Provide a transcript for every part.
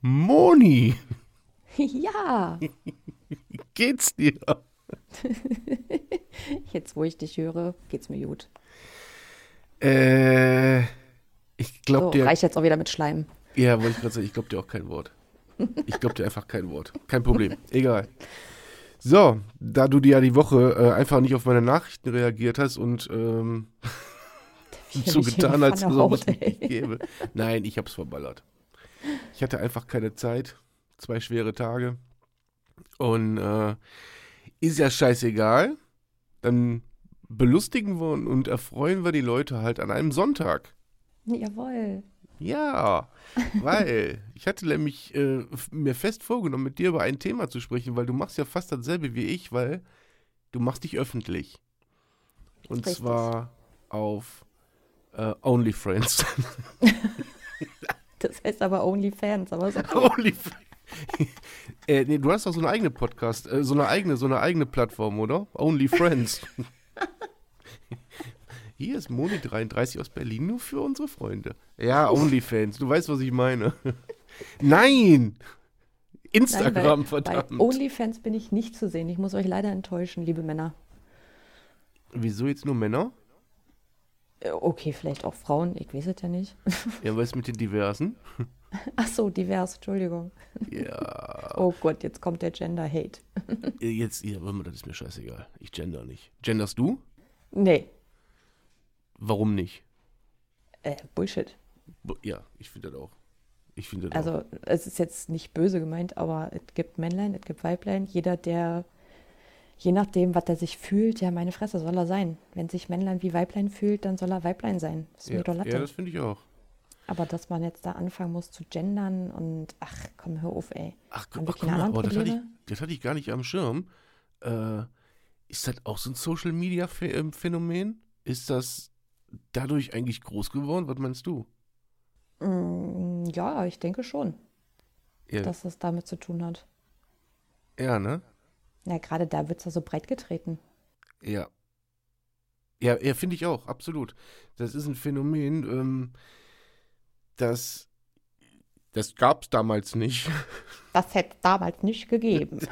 Moni, Ja, geht's dir? jetzt wo ich dich höre, geht's mir gut. Äh, ich So, glaub dir. reicht jetzt auch wieder mit Schleim. Ja, wollte ich gerade sagen, ich glaube dir auch kein Wort. Ich glaube dir einfach kein Wort. Kein Problem. Egal. So, da du dir ja die Woche äh, einfach nicht auf meine Nachrichten reagiert hast und ähm, so getan, als ob es mich nicht gäbe. Nein, ich hab's verballert. Ich hatte einfach keine Zeit. Zwei schwere Tage. Und äh, ist ja scheißegal. Dann belustigen wir und erfreuen wir die Leute halt an einem Sonntag. Jawohl. Ja, weil ich hatte nämlich äh, mir fest vorgenommen, mit dir über ein Thema zu sprechen, weil du machst ja fast dasselbe wie ich, weil du machst dich öffentlich. Und Richtig. zwar auf äh, OnlyFriends. Das heißt aber OnlyFans, aber so. OnlyFriends. äh, nee, du hast doch so eine eigene Podcast, äh, so eine eigene, so eine eigene Plattform, oder? OnlyFriends. Hier ist Moni33 aus Berlin, nur für unsere Freunde. Ja, OnlyFans, du weißt, was ich meine. Nein! Instagram, Nein, bei, verdammt. Bei OnlyFans bin ich nicht zu sehen. Ich muss euch leider enttäuschen, liebe Männer. Wieso jetzt nur Männer? Äh, Okay, vielleicht auch Frauen, ich weiß es ja nicht. Ja, was mit den Diversen? Ach so, divers, Entschuldigung. Ja, Oh Gott, jetzt kommt der Gender-Hate. jetzt, ja, warte mal, das ist mir scheißegal. Ich gender nicht. Genderst du? Nee, Warum nicht? äh, Bullshit. Ja, ich finde das auch. Ich finde das auch. Also, es ist jetzt nicht böse gemeint, aber es gibt Männlein, es gibt Weiblein. Jeder, der, je nachdem, was er sich fühlt, ja, meine Fresse soll er sein. Wenn sich Männlein wie Weiblein fühlt, dann soll er Weiblein sein. Das ist mir Ja, doch Latte. ja, das finde ich auch. aber dass man jetzt da anfangen muss zu gendern und, ach, komm, hör auf, ey. Ach, ach guck mal, aber das hatte, ich, das hatte ich gar nicht am Schirm. Äh, ist das auch so ein Social Media ähm, Phänomen? Ist das dadurch eigentlich groß geworden? Was meinst du? Mm, ja, ich denke schon, Ja, dass das damit zu tun hat. ja ne? Ja, gerade da wird es ja so breit getreten. Ja. Ja, ja finde ich auch, absolut. Das ist ein Phänomen, ähm, das, das gab es damals nicht. Das hätte es damals nicht gegeben.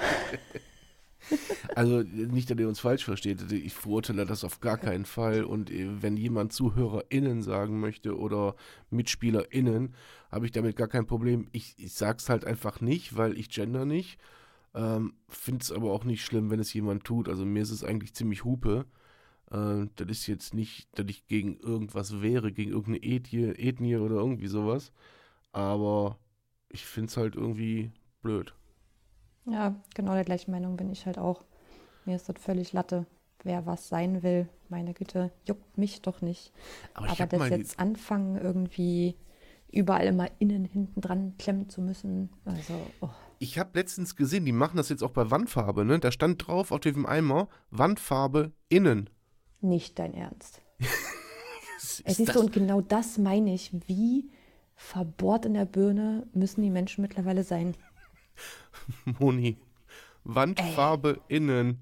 Also nicht, dass ihr uns falsch versteht. Ich verurteile das auf gar keinen Fall. Und äh, wenn jemand ZuhörerInnen sagen möchte oder MitspielerInnen, habe ich damit gar kein Problem. Ich, ich sag's halt einfach nicht, weil ich gender nicht. Ähm, Finde es aber auch nicht schlimm, wenn es jemand tut. Also mir ist es eigentlich ziemlich Hupe. Äh, das ist jetzt nicht, dass ich gegen irgendwas wäre, gegen irgendeine Ethnie, Ethnie oder irgendwie sowas. Aber ich finde es halt irgendwie blöd. Ja, genau der gleichen Meinung bin ich halt auch. Mir ist das völlig Latte. Wer was sein will, meine Güte, juckt mich doch nicht. Aber Aber das jetzt anfangen, irgendwie überall immer innen, hinten dran klemmen zu müssen. Also, oh. Ich habe letztens gesehen, die machen das jetzt auch bei Wandfarbe, ne? Da stand drauf auf dem Eimer Wandfarbe innen. nicht dein Ernst. Es ist du, und genau das meine ich. Wie verbohrt in der Birne müssen die Menschen mittlerweile sein? Moni. Wandfarbe innen.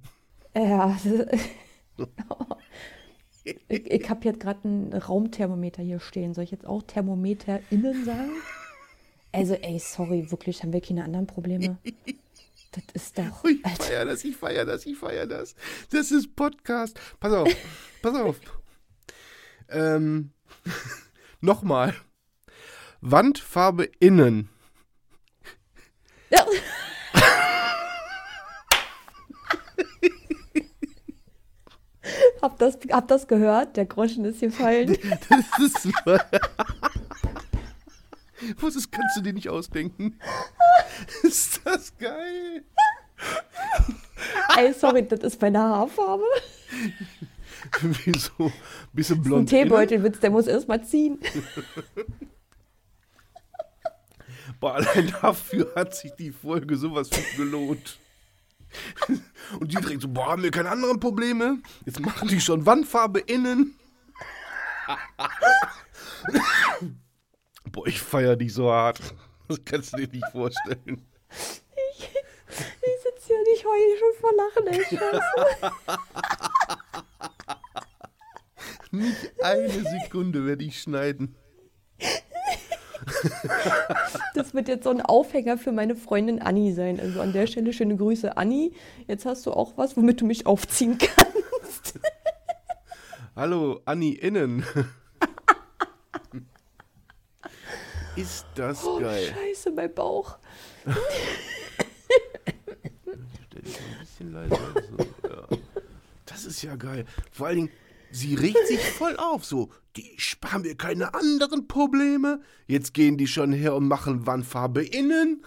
Ja, Ich, ich habe jetzt gerade ein Raumthermometer hier stehen. Soll ich jetzt auch Thermometer innen sagen? Also, ey, sorry, wirklich, haben wir keine anderen Probleme? Das ist doch. Ich feier das, ich feier das, ich feier das. Das ist Podcast. Pass auf, pass auf. Ähm, nochmal. Wandfarbe innen. Ja. hab, das, hab das gehört? Der Groschen ist gefallen. Das ist. Was ist, kannst du dir nicht ausdenken? Ist das geil? Ey, sorry, das ist meine Haarfarbe. Wieso? Bisschen Ein blond. Teebeutelwitz, der muss erst mal ziehen. Boah, allein dafür hat sich die Folge sowas von gelohnt. Und die direkt so, boah, haben wir keine anderen Probleme? Jetzt machen die schon Wandfarbe innen. Boah, ich feier dich so hart. Das kannst du dir nicht vorstellen. Ich, ich sitze hier und ich heule schon vor Lachen, ey, Scheiße. Nicht eine Sekunde werde ich schneiden. Das wird jetzt so ein Aufhänger für meine Freundin Anni sein. Also an der Stelle schöne Grüße, Anni. Jetzt hast du auch was, womit du mich aufziehen kannst. Hallo, Anni innen. Ist das Oh, geil. Scheiße, mein Bauch. Stell dich mal ein bisschen leiser. So, ja. Das ist ja geil. Vor allen Dingen, sie regt sich voll auf. So, die sparen mir keine anderen Probleme. Jetzt gehen die schon her und machen Wandfarbe innen.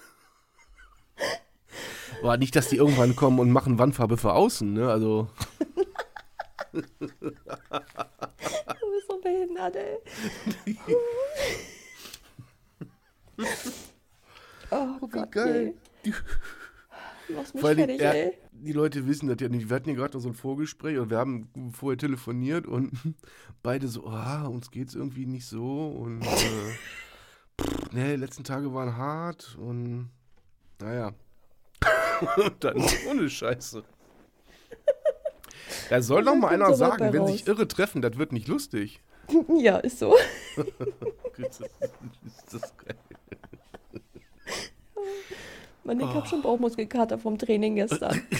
Aber nicht, dass die irgendwann kommen und machen Wandfarbe für außen, ne? Also, Du bist so behindert, ey. Oh wie Gott, geil. Die, nee. Du mich allen Dingen, fertig, er, ey. die Leute wissen das ja nicht. Wir hatten ja gerade noch so ein Vorgespräch und wir haben vorher telefoniert und beide so, ah, uns geht's irgendwie nicht so und äh, ne, die letzten Tage waren hart und naja. und dann ohne Scheiße. Da soll doch mal einer sagen, wenn sich raus. Irre treffen, das wird nicht lustig. Ja, ist so. Ist das geil. Mann, ich Oh. hab schon Bauchmuskelkater vom Training gestern.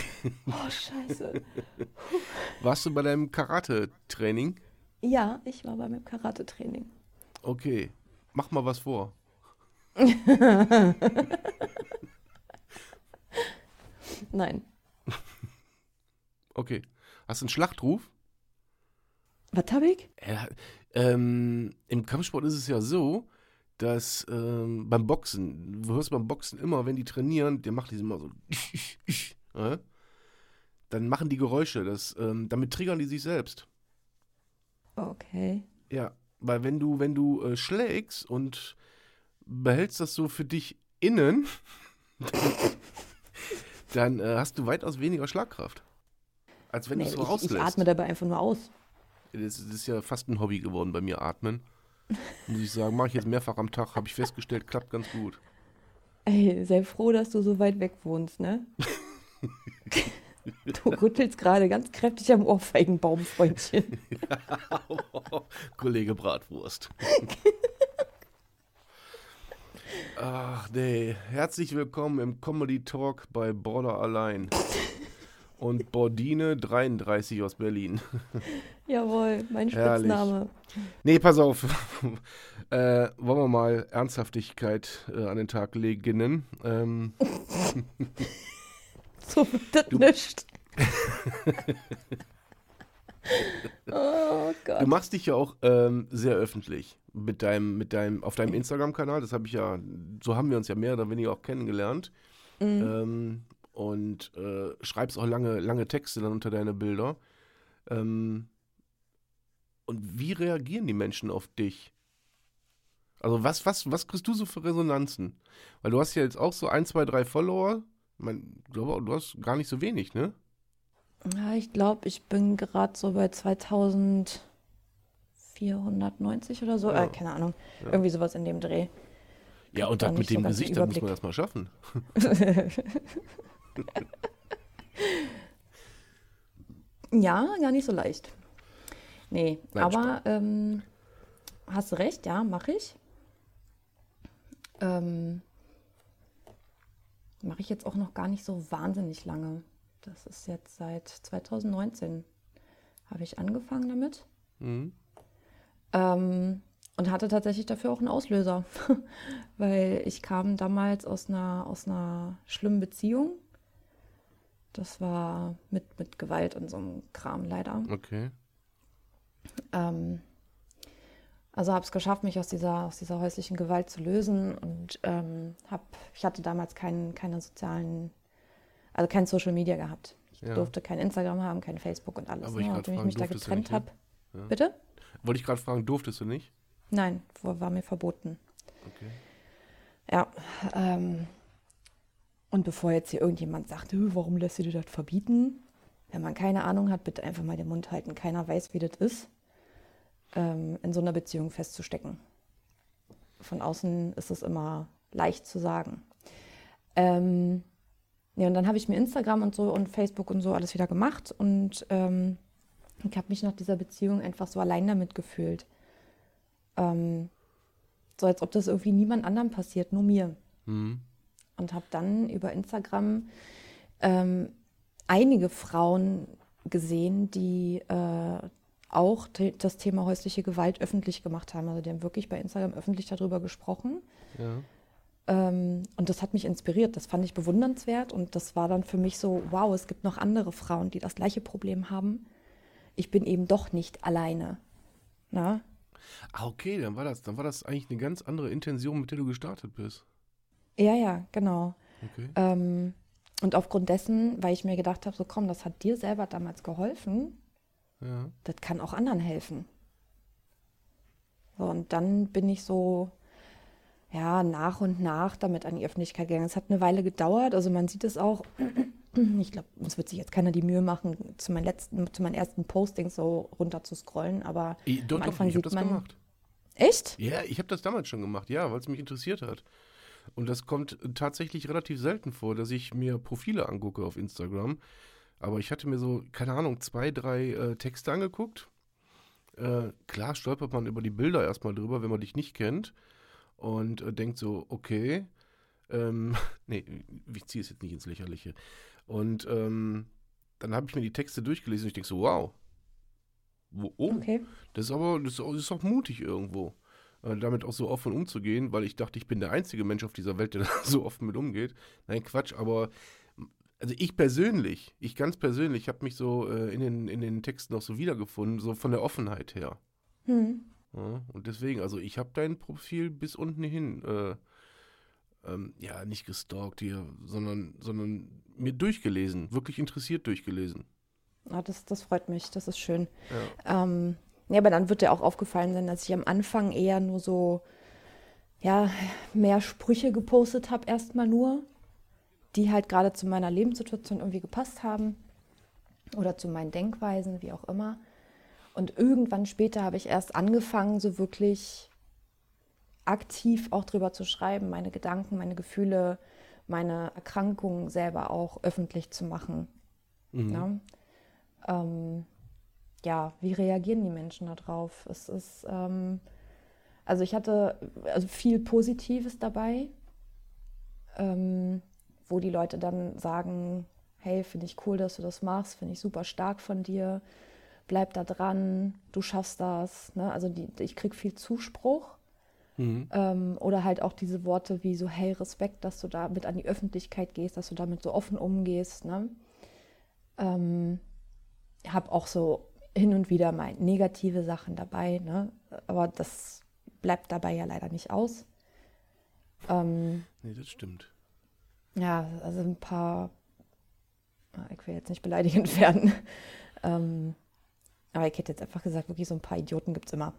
Oh, scheiße. Warst du bei deinem Karate-Training? Ja, ich war bei meinem Karate-Training. Okay, mach mal was vor. Nein. Okay. Hast du einen Schlachtruf? Was hab ich? Ja, ähm, Im Kampfsport ist es ja so, dass ähm, beim Boxen, du hörst beim Boxen immer, wenn die trainieren, der macht die immer so. ja? Dann machen die Geräusche, das, ähm, damit triggern die sich selbst. Okay. Ja, weil wenn du, wenn du äh, schlägst und behältst das so für dich innen, dann äh, hast du weitaus weniger Schlagkraft. Als wenn Nee, du es so ich, ich rauslässt. atme dabei einfach nur aus. Das ist ja fast ein Hobby geworden bei mir, Atmen. Muss ich sagen, mache ich jetzt mehrfach am Tag, habe ich festgestellt, klappt ganz gut. Ey, sei froh, dass du so weit weg wohnst, ne? du rüttelst gerade ganz kräftig am Ohrfeigenbaum, Freundchen. Kollege Bratwurst. Ach nee, herzlich willkommen im Comedy Talk bei Border Allein. Und Bordine 33 aus Berlin. Jawohl, mein Herrlich. Spitzname. Nee, pass auf. äh, wollen wir mal Ernsthaftigkeit äh, an den Tag legen. Ähm, So wird das Du- nicht. oh Gott. Du machst dich ja auch ähm, sehr öffentlich mit deinem, mit deinem, auf deinem Instagram-Kanal. Das habe ich ja, so haben wir uns ja mehr oder weniger auch kennengelernt. Mhm. Ähm, und äh, schreibst auch lange, lange Texte dann unter deine Bilder. Ähm, und wie reagieren die Menschen auf dich? Also was, was, was kriegst du so für Resonanzen? Weil du hast ja jetzt auch so ein, zwei, drei Follower. Ich mein, du, du hast gar nicht so wenig, ne? Ja, ich glaube, ich bin gerade so bei 2490 oder so. Ja. Äh, keine Ahnung. Ja. Irgendwie sowas in dem Dreh. Ja, und das mit so dem den Gesicht, das muss man erstmal schaffen. Ja, gar nicht so leicht. Nee, Nein, aber ähm, hast du recht, ja, mache ich. Ähm, mache ich jetzt auch noch gar nicht so wahnsinnig lange. Das ist jetzt seit 2019 habe ich angefangen damit. Mhm. Ähm, und hatte tatsächlich dafür auch einen Auslöser, weil ich kam damals aus einer, aus einer schlimmen Beziehung. Das war mit, mit Gewalt und so einem Kram leider. Okay. Ähm, also habe es geschafft, mich aus dieser, aus dieser häuslichen Gewalt zu lösen und ähm, hab, ich hatte damals keinen, keine sozialen, also kein Social Media gehabt. Ich Ja. durfte kein Instagram haben, kein Facebook und alles. Aber ich Ne? Nachdem ich mich da getrennt habe. Ja. Bitte? Wollte ich gerade fragen, durftest du nicht? Nein, war war mir verboten. Okay. Ja. Ähm, und bevor jetzt hier irgendjemand sagt, "Äh, warum lässt du dir das verbieten? Wenn man keine Ahnung hat, bitte einfach mal den Mund halten. Keiner weiß, wie das ist, ähm, in so einer Beziehung festzustecken. Von außen ist es immer leicht zu sagen. Ähm, ja, und dann habe ich mir Instagram und so und Facebook und so alles wieder gemacht und ähm, ich habe mich nach dieser Beziehung einfach so allein damit gefühlt. Ähm, so als ob das irgendwie niemand anderem passiert, nur mir. Mhm. Und habe dann über Instagram ähm, einige Frauen gesehen, die äh, auch das Thema häusliche Gewalt öffentlich gemacht haben. Also die haben wirklich bei Instagram öffentlich darüber gesprochen. Ja. Ähm, und das hat mich inspiriert. Das fand ich bewundernswert. Und das war dann für mich so, wow, es gibt noch andere Frauen, die das gleiche Problem haben. Ich bin eben doch nicht alleine. Na? Ah, okay, dann war das, dann war das eigentlich eine ganz andere Intention, mit der du gestartet bist. Ja, ja, genau. Okay. Ähm, und aufgrund dessen, weil ich mir gedacht habe, so komm, das hat dir selber damals geholfen, Ja. das kann auch anderen helfen. So, und dann bin ich so, ja, nach und nach damit an die Öffentlichkeit gegangen. Es hat eine Weile gedauert, also man sieht es auch. Ich glaube, es wird sich jetzt keiner die Mühe machen, zu meinen letzten, zu meinen ersten Postings so runter zu scrollen, aber Ich, doch, am doch, Anfang ich habe sieht das man. gemacht. Echt? Ja, ich habe das damals schon gemacht, ja, weil es mich interessiert hat. Und das kommt tatsächlich relativ selten vor, dass ich mir Profile angucke auf Instagram. Aber ich hatte mir so, keine Ahnung, zwei, drei äh, Texte angeguckt. Äh, klar stolpert man über die Bilder erstmal drüber, wenn man dich nicht kennt. Und äh, denkt so, okay, ähm, nee, ich ziehe es jetzt nicht ins Lächerliche. Und ähm, dann habe ich mir die Texte durchgelesen und ich denke so, wow. Wo, oh, Okay. das ist aber das ist auch, mutig irgendwo, damit auch so offen umzugehen, weil ich dachte, ich bin der einzige Mensch auf dieser Welt, der da so offen mit umgeht. Nein, Quatsch, aber also ich persönlich, ich ganz persönlich, habe mich so äh, in, den, in den Texten auch so wiedergefunden, so von der Offenheit her. Hm. Ja, und deswegen, also ich habe dein Profil bis unten hin, äh, ähm, ja, nicht gestalkt hier, sondern, sondern mir durchgelesen, wirklich interessiert durchgelesen. Ah, das, das freut mich, das ist schön. Ja. Ähm, ja, aber dann wird dir auch aufgefallen sein, dass ich am Anfang eher nur so, ja, mehr Sprüche gepostet habe, erstmal nur, die halt gerade zu meiner Lebenssituation irgendwie gepasst haben oder zu meinen Denkweisen, wie auch immer. Und irgendwann später habe ich erst angefangen, so wirklich aktiv auch drüber zu schreiben, meine Gedanken, meine Gefühle, meine Erkrankungen selber auch öffentlich zu machen. Mhm. Ne? Ähm, ja, wie reagieren die Menschen darauf? Es ist, ähm, also ich hatte also viel Positives dabei, ähm, wo die Leute dann sagen, hey, finde ich cool, dass du das machst, finde ich super stark von dir, bleib da dran, du schaffst das. Ne? Also die, ich kriege viel Zuspruch. Mhm. Ähm, oder halt auch diese Worte wie so, hey, Respekt, dass du damit an die Öffentlichkeit gehst, dass du damit so offen umgehst. Ne? Ähm, habe auch so hin und wieder mal negative Sachen dabei, ne? aber das bleibt dabei ja leider nicht aus. Ähm, Nee, das stimmt. ja, also ein paar, ah, ich will jetzt nicht beleidigend werden, ähm, aber ich hätte jetzt einfach gesagt, wirklich so ein paar Idioten gibt es immer.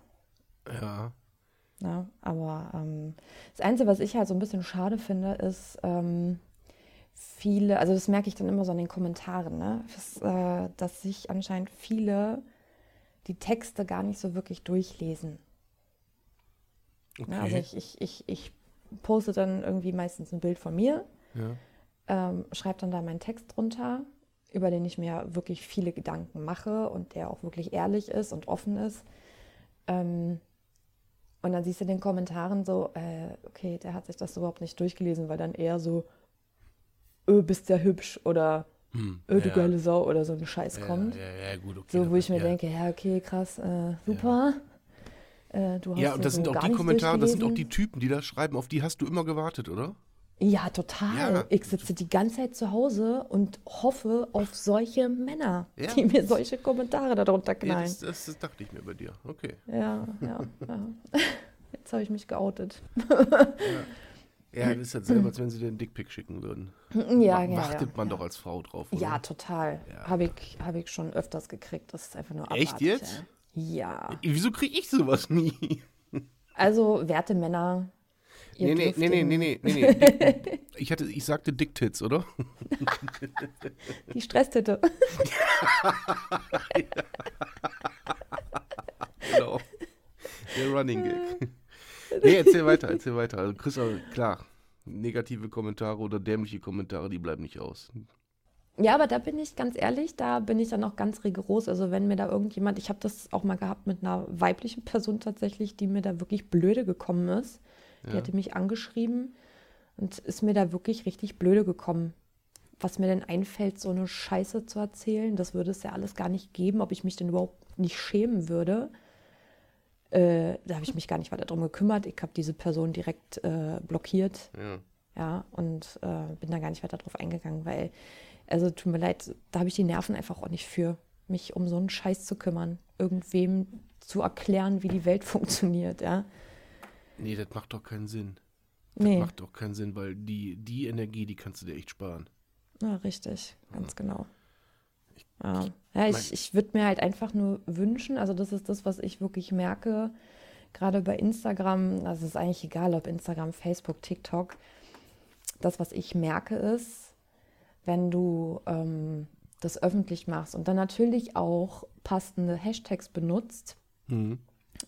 Ja. Ja, aber ähm, das Einzige, was ich halt so ein bisschen schade finde, ist ähm, viele, also das merke ich dann immer so an den Kommentaren, ne? dass, äh, dass sich anscheinend viele die Texte gar nicht so wirklich durchlesen. Okay. Ne? Also ich, ich, ich, ich poste dann irgendwie meistens ein Bild von mir, ja. ähm, schreibe dann da meinen Text drunter über den ich mir wirklich viele Gedanken mache und der auch wirklich ehrlich ist und offen ist. Ähm, und dann siehst du in den Kommentaren so, äh, okay, der hat sich das überhaupt nicht durchgelesen, weil dann eher so, öh, bist ja hübsch oder Hm, öh, du ja. geile Sau oder so ein Scheiß Ja, kommt. Ja, ja, gut, okay. So, wo ich mir ja. denke, ja, okay, krass, äh, super. Äh, du hast Ja, und das so sind auch die Kommentare, das sind auch die. Typen, die da schreiben, auf die hast du immer gewartet, oder? Ja, total. Ja. Ich sitze die ganze Zeit zu Hause und hoffe auf solche Männer, Ja. die mir solche Kommentare darunter Ja, knallen. das, das, das dachte ich mir bei dir. Okay. Ja, ja, ja. Jetzt habe ich mich geoutet. Ja, das ist selber, als wenn sie dir einen Dickpick schicken würden. Ja, ja, Wartet ja, man ja. doch als Frau drauf, oder? Ja, total. Ja. Habe ich, hab ich schon öfters gekriegt. Das ist einfach nur Echt abartig, jetzt? Ja. Wieso kriege ich sowas nie? Also, werte Männer. ihr Nee, nee, nee, nee, nee, nee, nee, ich, hatte, ich sagte Dicktits, oder? Die Stresstitte. Genau. Der Running Gag. Nee, erzähl weiter, erzähl weiter. Also, Chris, klar, negative Kommentare oder dämliche Kommentare, die bleiben nicht aus. Ja, aber da bin ich ganz ehrlich, da bin ich dann auch ganz rigoros. Also wenn mir da irgendjemand, ich habe das auch mal gehabt mit einer weiblichen Person tatsächlich, die mir da wirklich blöde gekommen ist. Die Ja. hatte mich angeschrieben und ist mir da wirklich richtig blöde gekommen. Was mir denn einfällt, so eine Scheiße zu erzählen, das würde es ja alles gar nicht geben, ob ich mich denn überhaupt nicht schämen würde. Äh, da habe ich mich gar nicht weiter drum gekümmert. Ich habe diese Person direkt äh, blockiert Ja. ja, und äh, bin da gar nicht weiter drauf eingegangen, weil, also tut mir leid, da habe ich die Nerven einfach auch nicht für, mich um so einen Scheiß zu kümmern, irgendwem zu erklären, wie die Welt funktioniert, ja. Nee, das macht doch keinen Sinn. Das Nee, macht doch keinen Sinn, weil die, die Energie, die kannst du dir echt sparen. ja, richtig, ganz genau. Ja, ja ich, ich würde mir halt einfach nur wünschen, also das ist das, was ich wirklich merke, gerade bei Instagram, also es ist eigentlich egal, ob Instagram, Facebook, TikTok, das, was ich merke, ist, wenn du ähm, das öffentlich machst und dann natürlich auch passende Hashtags benutzt, Mhm.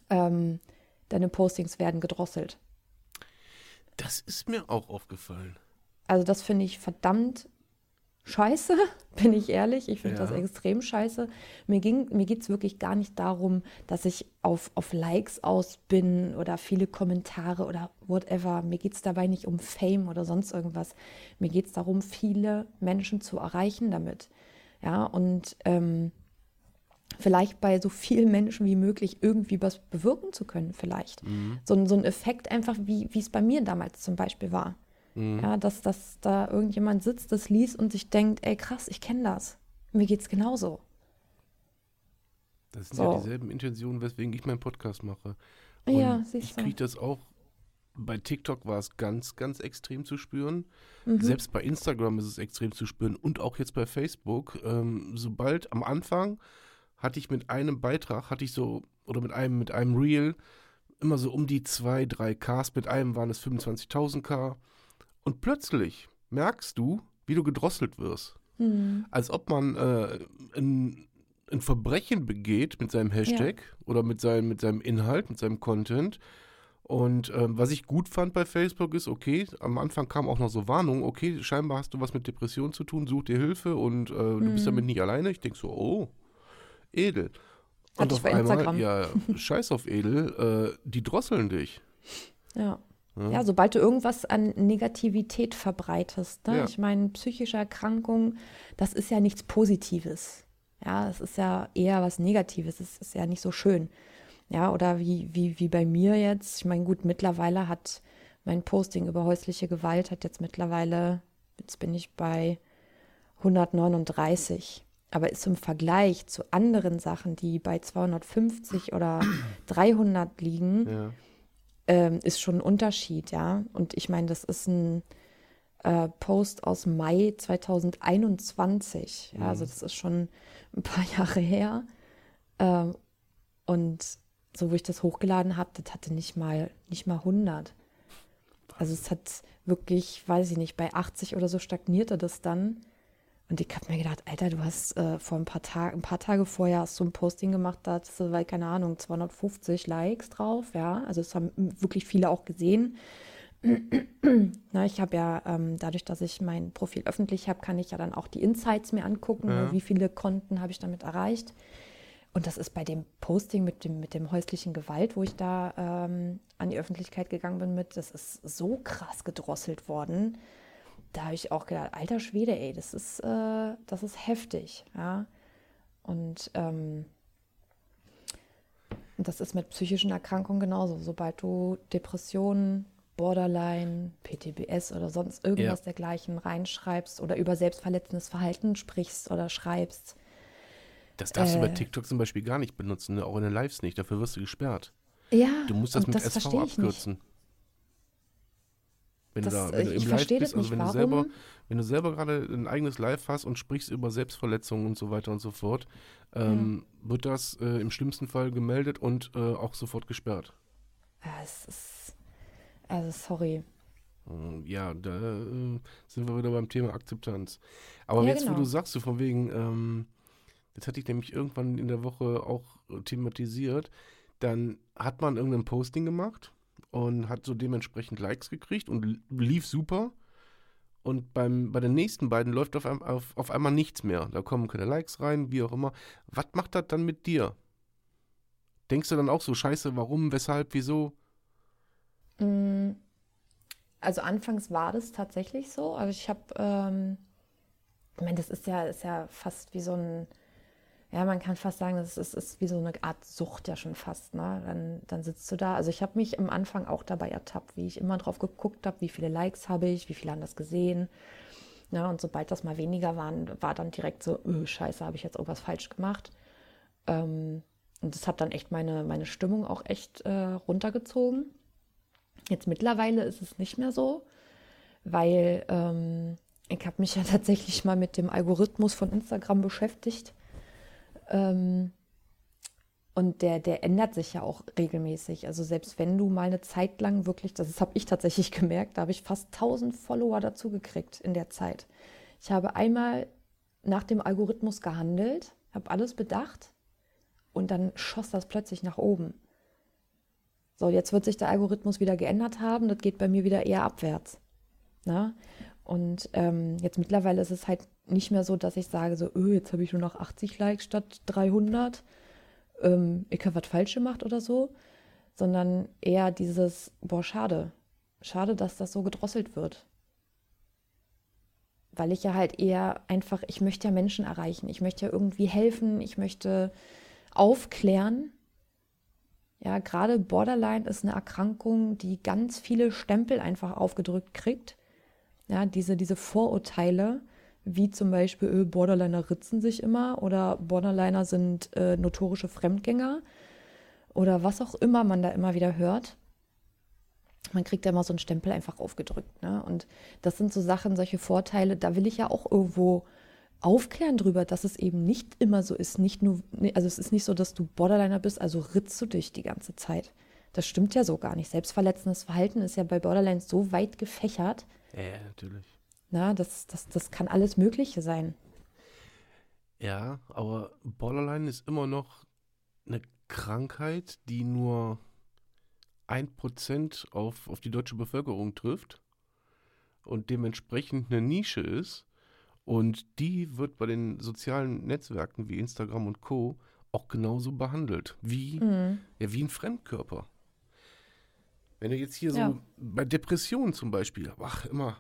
ähm, deine Postings werden gedrosselt. Das ist mir auch aufgefallen. Also das finde ich verdammt scheiße, bin ich ehrlich. Ich finde Ja. das extrem scheiße. Mir, ging, mir geht es wirklich gar nicht darum, dass ich auf, auf Likes aus bin oder viele Kommentare oder whatever. Mir geht es dabei nicht um Fame oder sonst irgendwas. Mir geht es darum, viele Menschen zu erreichen damit. Ja, und ähm, vielleicht bei so vielen Menschen wie möglich irgendwie was bewirken zu können, vielleicht. So, ein- so ein Effekt einfach, wie es bei mir damals zum Beispiel war. Ja, dass, dass da irgendjemand sitzt, das liest und sich denkt, ey krass, ich kenne das. Mir geht's genauso. Das sind So. ja dieselben Intentionen, weswegen ich meinen Podcast mache. Und Ja, ich siehst du. kriege das auch. Bei TikTok war es ganz, ganz extrem zu spüren. Mhm. Selbst bei Instagram ist es extrem zu spüren und auch jetzt bei Facebook. Ähm, sobald am Anfang hatte ich mit einem Beitrag, hatte ich so, oder mit einem, mit einem Reel, immer so um die 2, 3 Ks. Mit einem waren es 25.000 K. Und plötzlich merkst du, wie du gedrosselt wirst. Hm. Als ob man äh, ein, ein Verbrechen begeht mit seinem Hashtag oder mit seinem, mit seinem Inhalt, mit seinem Content. Und ähm, was ich gut fand bei Facebook ist, okay, am Anfang kam auch noch so Warnung, okay, scheinbar hast du was mit Depressionen zu tun, such dir Hilfe und äh, du bist damit nicht alleine. Ich denke so, oh, edel. Hatte ich bei Instagram. ja, scheiß auf edel, äh, die drosseln dich. Ja. Ja, sobald du irgendwas an Negativität verbreitest, ne? Ja. ich meine, psychische Erkrankung, das ist ja nichts Positives. Ja, es ist ja eher was Negatives, es ist ja nicht so schön. Ja, oder wie, wie, wie bei mir jetzt, ich meine, gut, mittlerweile hat mein Posting über häusliche Gewalt hat jetzt mittlerweile, jetzt bin ich bei 139. Aber ist im Vergleich zu anderen Sachen, die bei 250 oder 300 liegen, Ja. Ähm, ist schon ein Unterschied, ja. Und ich meine, das ist ein äh, Post aus Mai 2021. Ja, also das ist schon ein paar Jahre her. Ähm, und so, wo ich das hochgeladen habe, das hatte nicht mal, nicht mal 100. Also es hat wirklich, weiß ich nicht, bei 80 oder so stagnierte das dann. Und ich habe mir gedacht, Alter, du hast äh, vor ein paar Tagen, ein paar Tage vorher hast du ein Posting gemacht, da hattest du, weil, keine Ahnung, 250 Likes drauf, ja. Also es haben wirklich viele auch gesehen. Na, ich habe ja, ähm, dadurch, dass ich mein Profil öffentlich habe, kann ich ja dann auch die Insights mir angucken. Ja. Ne, wie viele Konten habe ich damit erreicht? Und das ist bei dem Posting mit dem, mit dem häuslichen Gewalt, wo ich da ähm, an die Öffentlichkeit gegangen bin mit, das ist so krass gedrosselt worden. Da habe ich auch gedacht, alter Schwede, ey, das ist, äh, das ist heftig, ja. Und ähm, das ist mit psychischen Erkrankungen genauso. Sobald du Depressionen, Borderline, PTBS oder sonst irgendwas Ja. dergleichen reinschreibst oder über selbstverletzendes Verhalten sprichst oder schreibst, Das darfst du bei Äh. TikTok zum Beispiel gar nicht benutzen, ne? auch in den Lives nicht. Dafür wirst du gesperrt. Ja, Du musst das mit das SV ich nicht. Wenn Das, du da, äh, wenn du ich im Live bist, also wenn du Warum? selber, wenn du selber gerade ein eigenes Live hast und sprichst über Selbstverletzungen und so weiter und so fort, ähm, wird das äh, im schlimmsten Fall gemeldet und äh, auch sofort gesperrt. Ja, es ist, also sorry. Ähm, Ja, da äh, sind wir wieder beim Thema Akzeptanz. Aber Ja, jetzt, wo genau. du sagst, so von wegen, ähm, das hatte ich nämlich irgendwann in der Woche auch äh, thematisiert, dann hat man irgendein Posting gemacht und hat so dementsprechend Likes gekriegt und lief super. Und beim, bei den nächsten beiden läuft auf, auf, auf einmal nichts mehr. Da kommen keine Likes rein, wie auch immer. Was macht das dann mit dir? Denkst du dann auch so, scheiße, warum, weshalb, wieso? Mm, Also anfangs war das tatsächlich so. Also ich habe, ähm, ich meine, das ist ja, ist ja fast wie so ein, ja, man kann fast sagen, das ist, ist wie so eine Art Sucht ja schon fast. Ne? Dann, dann sitzt du da. Also ich habe mich am Anfang auch dabei ertappt, wie ich immer drauf geguckt habe, wie viele Likes habe ich, wie viele haben das gesehen. Ja, und sobald das mal weniger waren, war dann direkt so, öh, scheiße, habe ich jetzt irgendwas falsch gemacht. Ähm, und das hat dann echt meine, meine Stimmung auch echt äh, runtergezogen. Jetzt mittlerweile ist es nicht mehr so, weil ähm, ich habe mich ja tatsächlich mal mit dem Algorithmus von Instagram beschäftigt. Ähm, und der, der ändert sich ja auch regelmäßig. Also selbst wenn du mal eine Zeit lang wirklich, das habe ich tatsächlich gemerkt, da habe ich fast 1000 Follower dazu gekriegt in der Zeit. Ich habe einmal nach dem Algorithmus gehandelt, habe alles bedacht und dann schoss das plötzlich nach oben. So, jetzt wird sich der Algorithmus wieder geändert haben. Das geht bei mir wieder eher abwärts. Na? Und ähm, jetzt mittlerweile ist es halt nicht mehr so, dass ich sage, so, öh, jetzt habe ich nur noch 80 Likes statt 300. Ähm, ich habe was falsch gemacht oder so. Sondern eher dieses, boah, schade. Schade, dass das so gedrosselt wird. Weil ich ja halt eher einfach, ich möchte ja Menschen erreichen. Ich möchte ja irgendwie helfen. Ich möchte aufklären. Ja, gerade Borderline ist eine Erkrankung, die ganz viele Stempel einfach aufgedrückt kriegt. Ja, diese, diese Vorurteile, wie zum Beispiel, äh, Borderliner ritzen sich immer oder Borderliner sind äh, notorische Fremdgänger oder was auch immer man da immer wieder hört. Man kriegt ja immer so einen Stempel einfach aufgedrückt. Ne? Und das sind so Sachen, solche Vorteile, da will ich ja auch irgendwo aufklären drüber, dass es eben nicht immer so ist. Nicht nur, nee, also es ist nicht so, dass du Borderliner bist, also ritzt du dich die ganze Zeit. Das stimmt ja so gar nicht. Selbstverletzendes Verhalten ist ja bei Borderlines so weit gefächert, Ja, natürlich. Na, das, das, das kann alles Mögliche sein. Ja, aber Borderline ist immer noch eine Krankheit, die nur ein Prozent auf, auf die deutsche Bevölkerung trifft und dementsprechend eine Nische ist. Und die wird bei den sozialen Netzwerken wie Instagram und Co. auch genauso behandelt, wie, Mhm. ja, wie ein Fremdkörper. Wenn du jetzt hier Ja. so bei Depressionen zum Beispiel, ach, immer,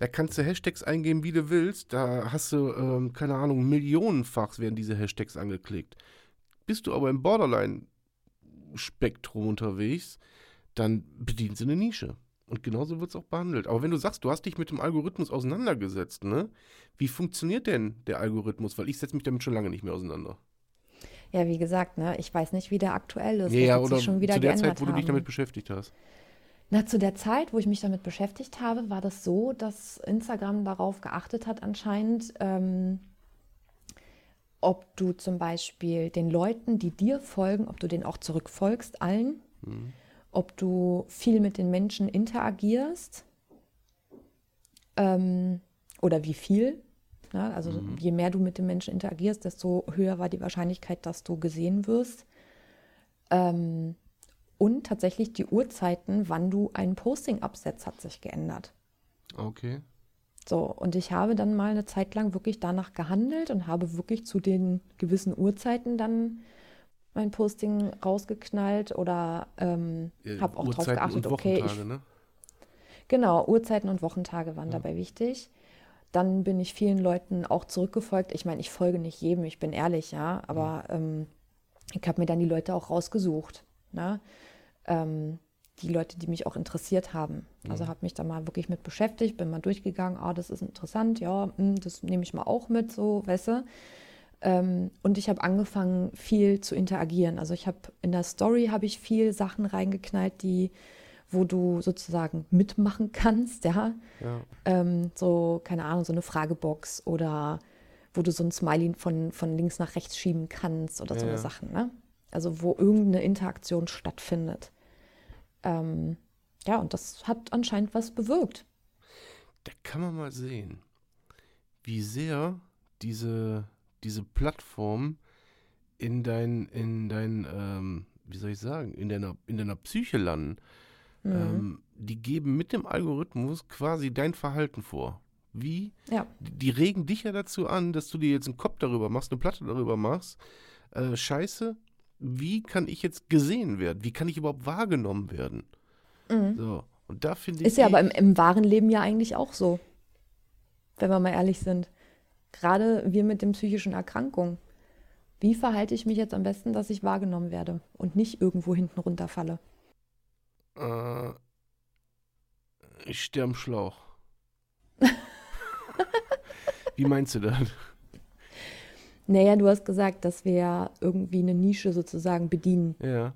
da kannst du Hashtags eingeben, wie du willst. Da hast du, ähm, keine Ahnung, millionenfach werden diese Hashtags angeklickt. Bist du aber im Borderline-Spektrum unterwegs, dann bedienen sie eine Nische. Und genauso wird es auch behandelt. Aber wenn du sagst, du hast dich mit dem Algorithmus auseinandergesetzt, ne? Wie funktioniert denn der Algorithmus? Weil ich setze mich damit schon lange nicht mehr auseinander. Ja, wie gesagt, ne, ich weiß nicht, wie der aktuell ist. Ja, ja, oder schon wieder zu der Zeit, wo du dich haben. damit beschäftigt hast. Na, zu der Zeit, wo ich mich damit beschäftigt habe, war das so, dass Instagram darauf geachtet hat anscheinend, ähm, ob du zum Beispiel den Leuten, die dir folgen, ob du denen auch zurückfolgst, allen, Mhm. ob du viel mit den Menschen interagierst ähm, oder wie viel. Ja, also Mhm. je mehr du mit den Menschen interagierst, desto höher war die Wahrscheinlichkeit, dass du gesehen wirst. Ähm, und tatsächlich die Uhrzeiten, wann du ein Posting absetzt, hat sich geändert. Okay. So, und ich habe dann mal eine Zeit lang wirklich danach gehandelt und habe wirklich zu den gewissen Uhrzeiten dann mein Posting rausgeknallt oder ähm, Ja, habe auch drauf Uhrzeiten geachtet, und okay, ich ne? Genau, Uhrzeiten und Wochentage waren dabei wichtig. Dann bin ich vielen Leuten auch zurückgefolgt. Ich meine, ich folge nicht jedem, ich bin ehrlich, ja, aber ähm, ich habe mir dann die Leute auch rausgesucht. Ne? Ähm, die Leute, die mich auch interessiert haben. Also habe mich da mal wirklich mit beschäftigt, bin mal durchgegangen, ah, das ist interessant, ja, hm, das nehme ich mal auch mit, so, weißt du. Ähm, und ich habe angefangen, viel zu interagieren. Also ich habe in der Story habe ich viel Sachen reingeknallt, die, wo du sozusagen mitmachen kannst, ja. Ja. Ähm, so, keine Ahnung, so eine Fragebox oder wo du so ein Smiley von, von links nach rechts schieben kannst oder so Ja, eine ja. Sachen, ne? Also wo irgendeine Interaktion stattfindet. Ähm, ja, und das hat anscheinend was bewirkt. Da kann man mal sehen, wie sehr diese, diese Plattform in dein, in dein, ähm, wie soll ich sagen, in deiner, in deiner Psyche landen. Mhm. Ähm, die geben mit dem Algorithmus quasi dein Verhalten vor. Wie? Ja, Die regen dich ja dazu an, dass du dir jetzt einen Kopf darüber machst, eine Platte darüber machst. Äh, scheiße, wie kann ich jetzt gesehen werden? Wie kann ich überhaupt wahrgenommen werden? So, und da finde ich. Mhm. ist ja aber im, im wahren Leben ja eigentlich auch so. Wenn wir mal ehrlich sind. Gerade wir mit den psychischen Erkrankungen. Wie verhalte ich mich jetzt am besten, dass ich wahrgenommen werde und nicht irgendwo hinten runterfalle? Äh, ich stehe am Schlauch. Wie meinst du das? Naja, du hast gesagt, dass wir irgendwie eine Nische sozusagen bedienen. Ja.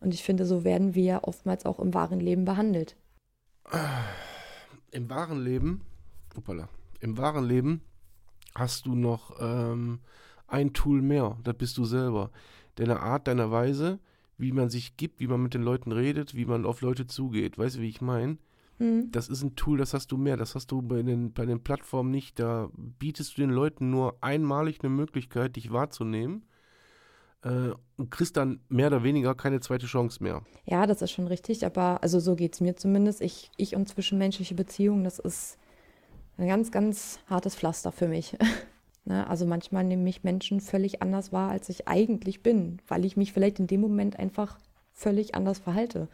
Und ich finde, so werden wir ja oftmals auch im wahren Leben behandelt. Im wahren Leben, hoppala, im wahren Leben hast du noch ähm, ein Tool mehr. Das bist du selber. Deine Art, deine Weise, wie man sich gibt, wie man mit den Leuten redet, wie man auf Leute zugeht. Weißt du, wie ich meine? Das ist ein Tool, das hast du mehr. Das hast du bei den, bei den Plattformen nicht. Da bietest du den Leuten nur einmalig eine Möglichkeit, dich wahrzunehmen. Äh, und kriegst dann mehr oder weniger keine zweite Chance mehr. Ja, das ist schon richtig, aber also so geht es mir zumindest. Ich, ich und zwischenmenschliche Beziehungen, das ist ein ganz, ganz hartes Pflaster für mich. ne? Also manchmal nehme mich Menschen völlig anders wahr, als ich eigentlich bin, weil ich mich vielleicht in dem Moment einfach völlig anders verhalte.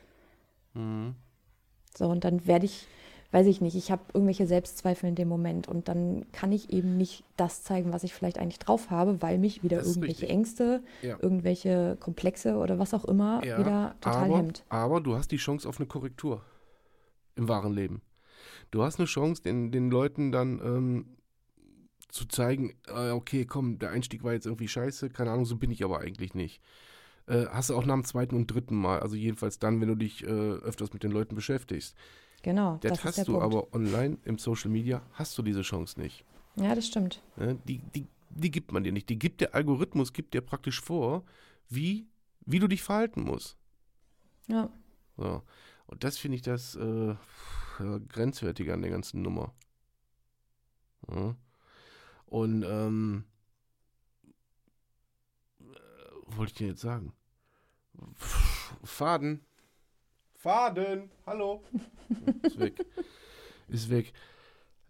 So, und dann werde ich, weiß ich nicht, ich habe irgendwelche Selbstzweifel in dem Moment und dann kann ich eben nicht das zeigen, was ich vielleicht eigentlich drauf habe, weil mich wieder irgendwelche richtig. Ängste, Ja. irgendwelche Komplexe oder was auch immer Ja, wieder total aber, hemmt. Aber du hast die Chance auf eine Korrektur im wahren Leben. Du hast eine Chance, den, den Leuten dann ähm, zu zeigen, äh, okay, komm, der Einstieg war jetzt irgendwie scheiße, keine Ahnung, so bin ich aber eigentlich nicht. Äh, hast du auch nach dem zweiten und dritten Mal, also jedenfalls dann, wenn du dich äh, öfters mit den Leuten beschäftigst. Genau, Das, das hast du Punkt. aber online im Social Media, hast du diese Chance nicht. Ja, das stimmt. Ne? Die, die, die gibt man dir nicht. Die gibt der Algorithmus, gibt dir praktisch vor, wie, wie du dich verhalten musst. Ja. So. Und das finde ich das äh, ja, Grenzwertige an der ganzen Nummer. Ja. Und ähm, äh, wollte ich dir jetzt sagen? Faden. Faden. Hallo. Ist weg. Ist weg.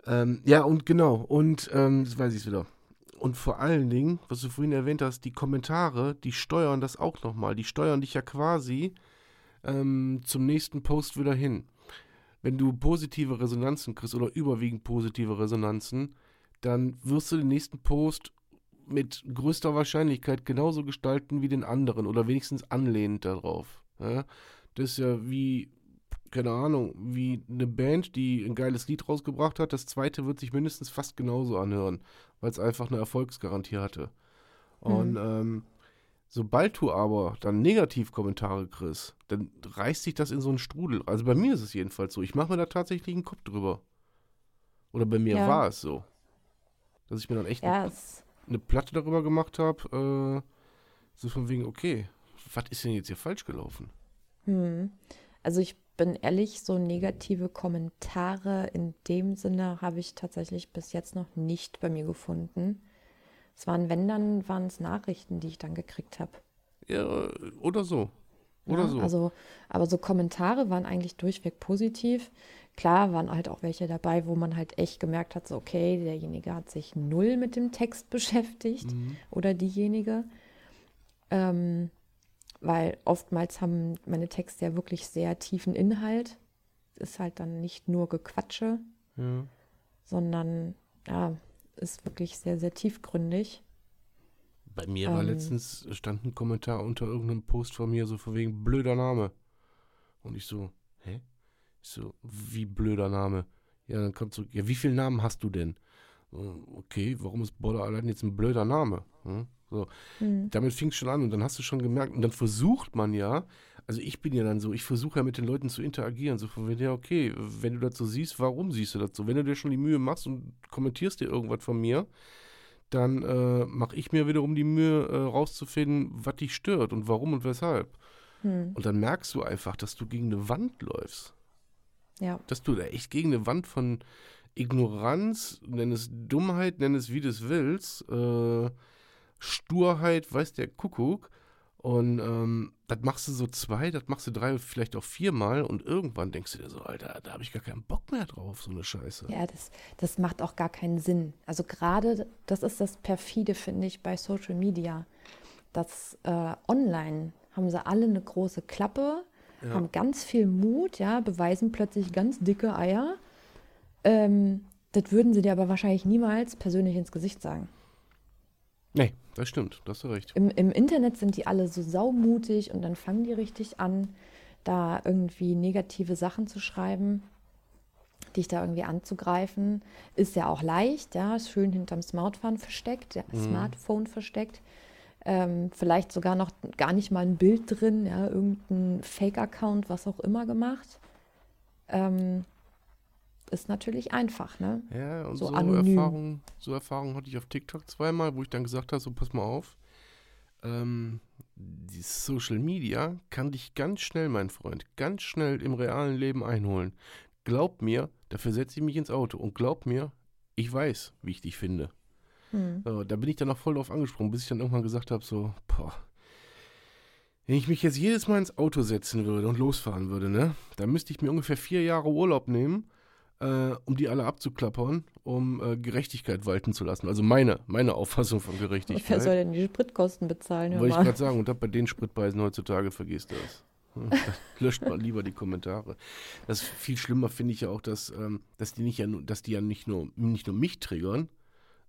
Ähm, ja, und genau. Und ähm, jetzt weiß ich es wieder. Und vor allen Dingen, was du vorhin erwähnt hast, die Kommentare, die steuern das auch nochmal. Die steuern dich ja quasi ähm, zum nächsten Post wieder hin. Wenn du positive Resonanzen kriegst oder überwiegend positive Resonanzen, dann wirst du den nächsten Post mit größter Wahrscheinlichkeit genauso gestalten wie den anderen oder wenigstens anlehnend darauf. Ja? Das ist ja wie, keine Ahnung, wie eine Band, die ein geiles Lied rausgebracht hat. Das zweite wird sich mindestens fast genauso anhören, weil es einfach eine Erfolgsgarantie hatte. Und ähm, sobald du aber dann Negativkommentare kriegst, dann reißt sich das in so einen Strudel. Also bei mir ist es jedenfalls so. Ich mache mir da tatsächlich einen Kopf drüber. Oder bei mir Ja. war es so. Dass ich mir dann echt Ja, es, eine Platte darüber gemacht habe. Äh, so von wegen, okay, was ist denn jetzt hier falsch gelaufen? also ich bin ehrlich, so negative Kommentare in dem Sinne habe ich tatsächlich bis jetzt noch nicht bei mir gefunden. Es waren, wenn dann, waren es Nachrichten, die ich dann gekriegt habe. Ja, oder so. Oder ja, so. Also, aber so Kommentare waren eigentlich durchweg positiv. Klar waren halt auch welche dabei, wo man halt echt gemerkt hat, so okay, derjenige hat sich null mit dem Text beschäftigt Mhm. oder diejenige. Ähm, weil oftmals haben meine Texte ja wirklich sehr tiefen Inhalt. Ist halt dann nicht nur Gequatsche, Ja. sondern ja, ist wirklich sehr, sehr tiefgründig. Bei mir war Ähm. letztens, stand ein Kommentar unter irgendeinem Post von mir, so von wegen blöder Name. Und ich so, hä? Ich so, wie blöder Name? Ja, dann kommt so, ja, wie viele Namen hast du denn? Okay, warum ist Borderline jetzt ein blöder Name? Hm? So, Hm. damit fing es schon an und dann hast du schon gemerkt, und dann versucht man ja, also ich bin ja dann so, ich versuche ja mit den Leuten zu interagieren, so von wegen, ja, okay, wenn du das so siehst, warum siehst du das so? Wenn du dir schon die Mühe machst und kommentierst dir irgendwas von mir, dann äh, mache ich mir wiederum die Mühe, äh, rauszufinden, was dich stört und warum und weshalb. Hm. Und dann merkst du einfach, dass du gegen eine Wand läufst. Ja, Dass du da echt gegen eine Wand von Ignoranz, nenn es Dummheit, nenn es wie du es willst, äh, Sturheit, weiß der Kuckuck. Und ähm, das machst du so zwei, das machst du drei, vielleicht auch viermal und irgendwann denkst du dir so, Alter, da habe ich gar keinen Bock mehr drauf, so eine Scheiße. Ja, das, das macht auch gar keinen Sinn. Also gerade, das ist das perfide, finde ich, bei Social Media. Das äh, online haben sie alle eine große Klappe, Ja. haben ganz viel Mut, ja, beweisen plötzlich ganz dicke Eier. Ähm, das würden sie dir aber wahrscheinlich niemals persönlich ins Gesicht sagen. Nee, das stimmt, da hast du recht. Im, Im Internet sind die alle so saumutig und dann fangen die richtig an, da irgendwie negative Sachen zu schreiben, dich da irgendwie anzugreifen. Ist ja auch leicht, ja, ist schön hinterm Smartphone versteckt, ja, Smartphone versteckt. Ähm, vielleicht sogar noch gar nicht mal ein Bild drin, ja, irgendein Fake-Account, was auch immer gemacht. Ähm, ist natürlich einfach, ne? Ja, und So so. Erfahrungen, so Erfahrungen hatte ich auf TikTok zweimal, wo ich dann gesagt habe, so pass mal auf, ähm, die Social Media kann dich ganz schnell, mein Freund, ganz schnell im realen Leben einholen. Glaub mir, dafür setze ich mich ins Auto und glaub mir, ich weiß, wie ich dich finde. Hm. So, da bin ich dann auch voll drauf angesprungen, bis ich dann irgendwann gesagt habe, so, boah, wenn ich mich jetzt jedes Mal ins Auto setzen würde und losfahren würde, ne, dann müsste ich mir ungefähr vier Jahre Urlaub nehmen, äh, um die alle abzuklappern, um äh, Gerechtigkeit walten zu lassen. Also meine, meine Auffassung von Wer Gerechtigkeit. soll denn die Spritkosten bezahlen? Wollte ich gerade sagen, und bei den Spritpreisen heutzutage vergisst du das. Da Löscht mal lieber die Kommentare. Das viel schlimmer finde ich ja auch, dass, ähm, dass die nicht ja dass die ja nicht nur, nicht nur mich triggern,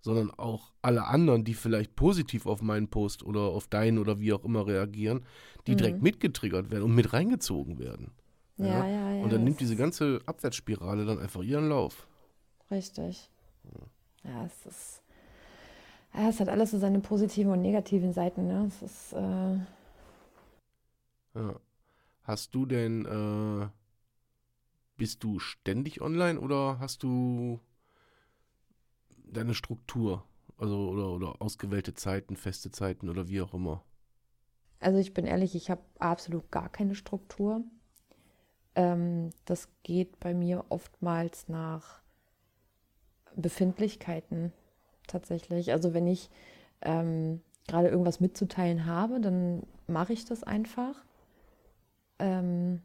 sondern auch alle anderen, die vielleicht positiv auf meinen Post oder auf deinen oder wie auch immer reagieren, die direkt mitgetriggert werden und mit reingezogen werden. Ja, ja, ja. und dann nimmt diese ganze Abwärtsspirale dann einfach ihren Lauf. Richtig. Ja, es ist. Ja, es hat alles so seine positiven und negativen Seiten. Ne? Es ist. Äh, Ja. Hast du denn, äh, bist du ständig online oder hast du deine Struktur? Also oder, oder ausgewählte Zeiten, feste Zeiten oder wie auch immer. also, ich bin ehrlich, ich habe absolut gar keine Struktur. Ähm, das geht bei mir oftmals nach Befindlichkeiten tatsächlich. Also, wenn ich ähm, gerade irgendwas mitzuteilen habe, dann mache ich das einfach. Ähm,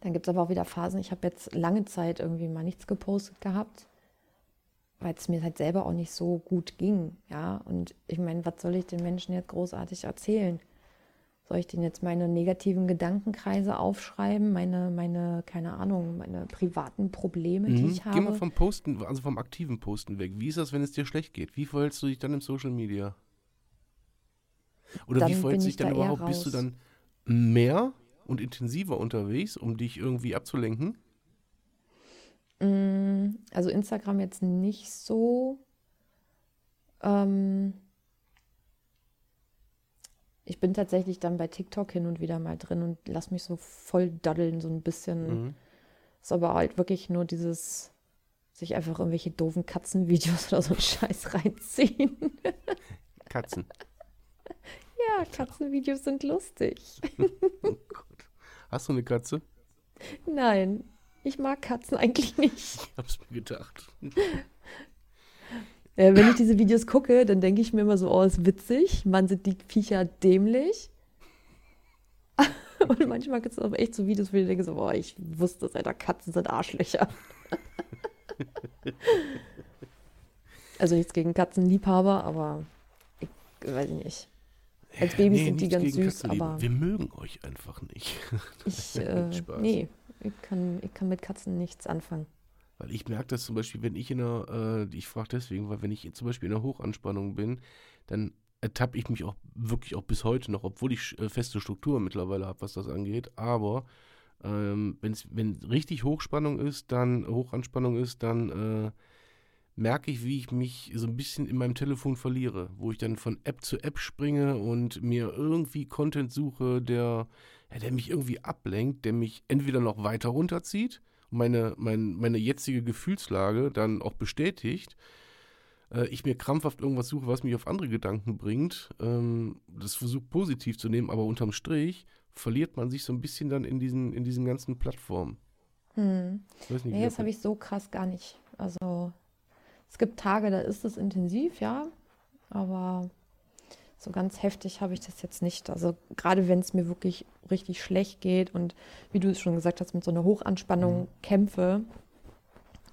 dann gibt es aber auch wieder Phasen. Ich habe jetzt lange Zeit irgendwie mal nichts gepostet gehabt, weil es mir halt selber auch nicht so gut ging. Ja, und ich meine, was soll ich den Menschen jetzt großartig erzählen? Soll ich denen jetzt meine negativen Gedankenkreise aufschreiben, meine, meine, keine Ahnung, meine privaten Probleme, die Mhm. ich Geh mal habe? vom Posten, also vom aktiven Posten weg. Wie ist das, wenn es dir schlecht geht? Wie verhältst du dich dann im Social Media? Oder Dann wie verhältst du dich ich da dann überhaupt? Bist du dann mehr und intensiver unterwegs, um dich irgendwie abzulenken? Mm, Also Instagram jetzt nicht so. Ähm, ich bin tatsächlich dann bei TikTok hin und wieder mal drin und lass mich so voll daddeln, so ein bisschen. Mhm. Ist aber halt wirklich nur dieses, sich einfach irgendwelche doofen Katzenvideos oder so einen Scheiß reinziehen. Katzen. Ja, Katzenvideos sind lustig. Oh Gott. Hast du eine Katze? Nein, ich mag Katzen eigentlich nicht. Ich hab's mir gedacht. Äh, wenn ich diese Videos gucke, dann denke ich mir immer so, oh, ist witzig. Mann, sind die Viecher dämlich. Und manchmal gibt es auch echt so Videos, wo ich denke so, boah, ich wusste es, Alter, Katzen sind Arschlöcher. also nichts gegen Katzenliebhaber, aber ich weiß ich nicht. Als Babys Nee, sind die ganz süß, aber Wir mögen euch einfach nicht. ich, äh, Spaß. nee, ich kann, ich kann mit Katzen nichts anfangen. Weil ich merke das zum Beispiel, wenn ich in einer, äh, ich frage deswegen, weil wenn ich zum Beispiel in einer Hochanspannung bin, dann ertappe ich mich auch wirklich auch bis heute noch, obwohl ich äh, feste Strukturen mittlerweile habe, was das angeht. Aber ähm, wenn's, wenn richtig Hochspannung ist, dann Hochanspannung ist, dann äh, merke ich, wie ich mich so ein bisschen in meinem Telefon verliere, wo ich dann von App zu App springe und mir irgendwie Content suche, der, der mich irgendwie ablenkt, der mich entweder noch weiter runterzieht meine, mein, meine jetzige Gefühlslage dann auch bestätigt, äh, ich mir krampfhaft irgendwas suche, was mich auf andere Gedanken bringt, ähm, das versucht positiv zu nehmen, aber unterm Strich verliert man sich so ein bisschen dann in diesen, in diesen ganzen Plattformen. Hm. Nicht, Nee, das habe ich so krass gar nicht. Also es gibt Tage, da ist es intensiv, ja, aber so ganz heftig habe ich das jetzt nicht. Also gerade wenn es mir wirklich richtig schlecht geht und wie du es schon gesagt hast, mit so einer Hochanspannung kämpfe,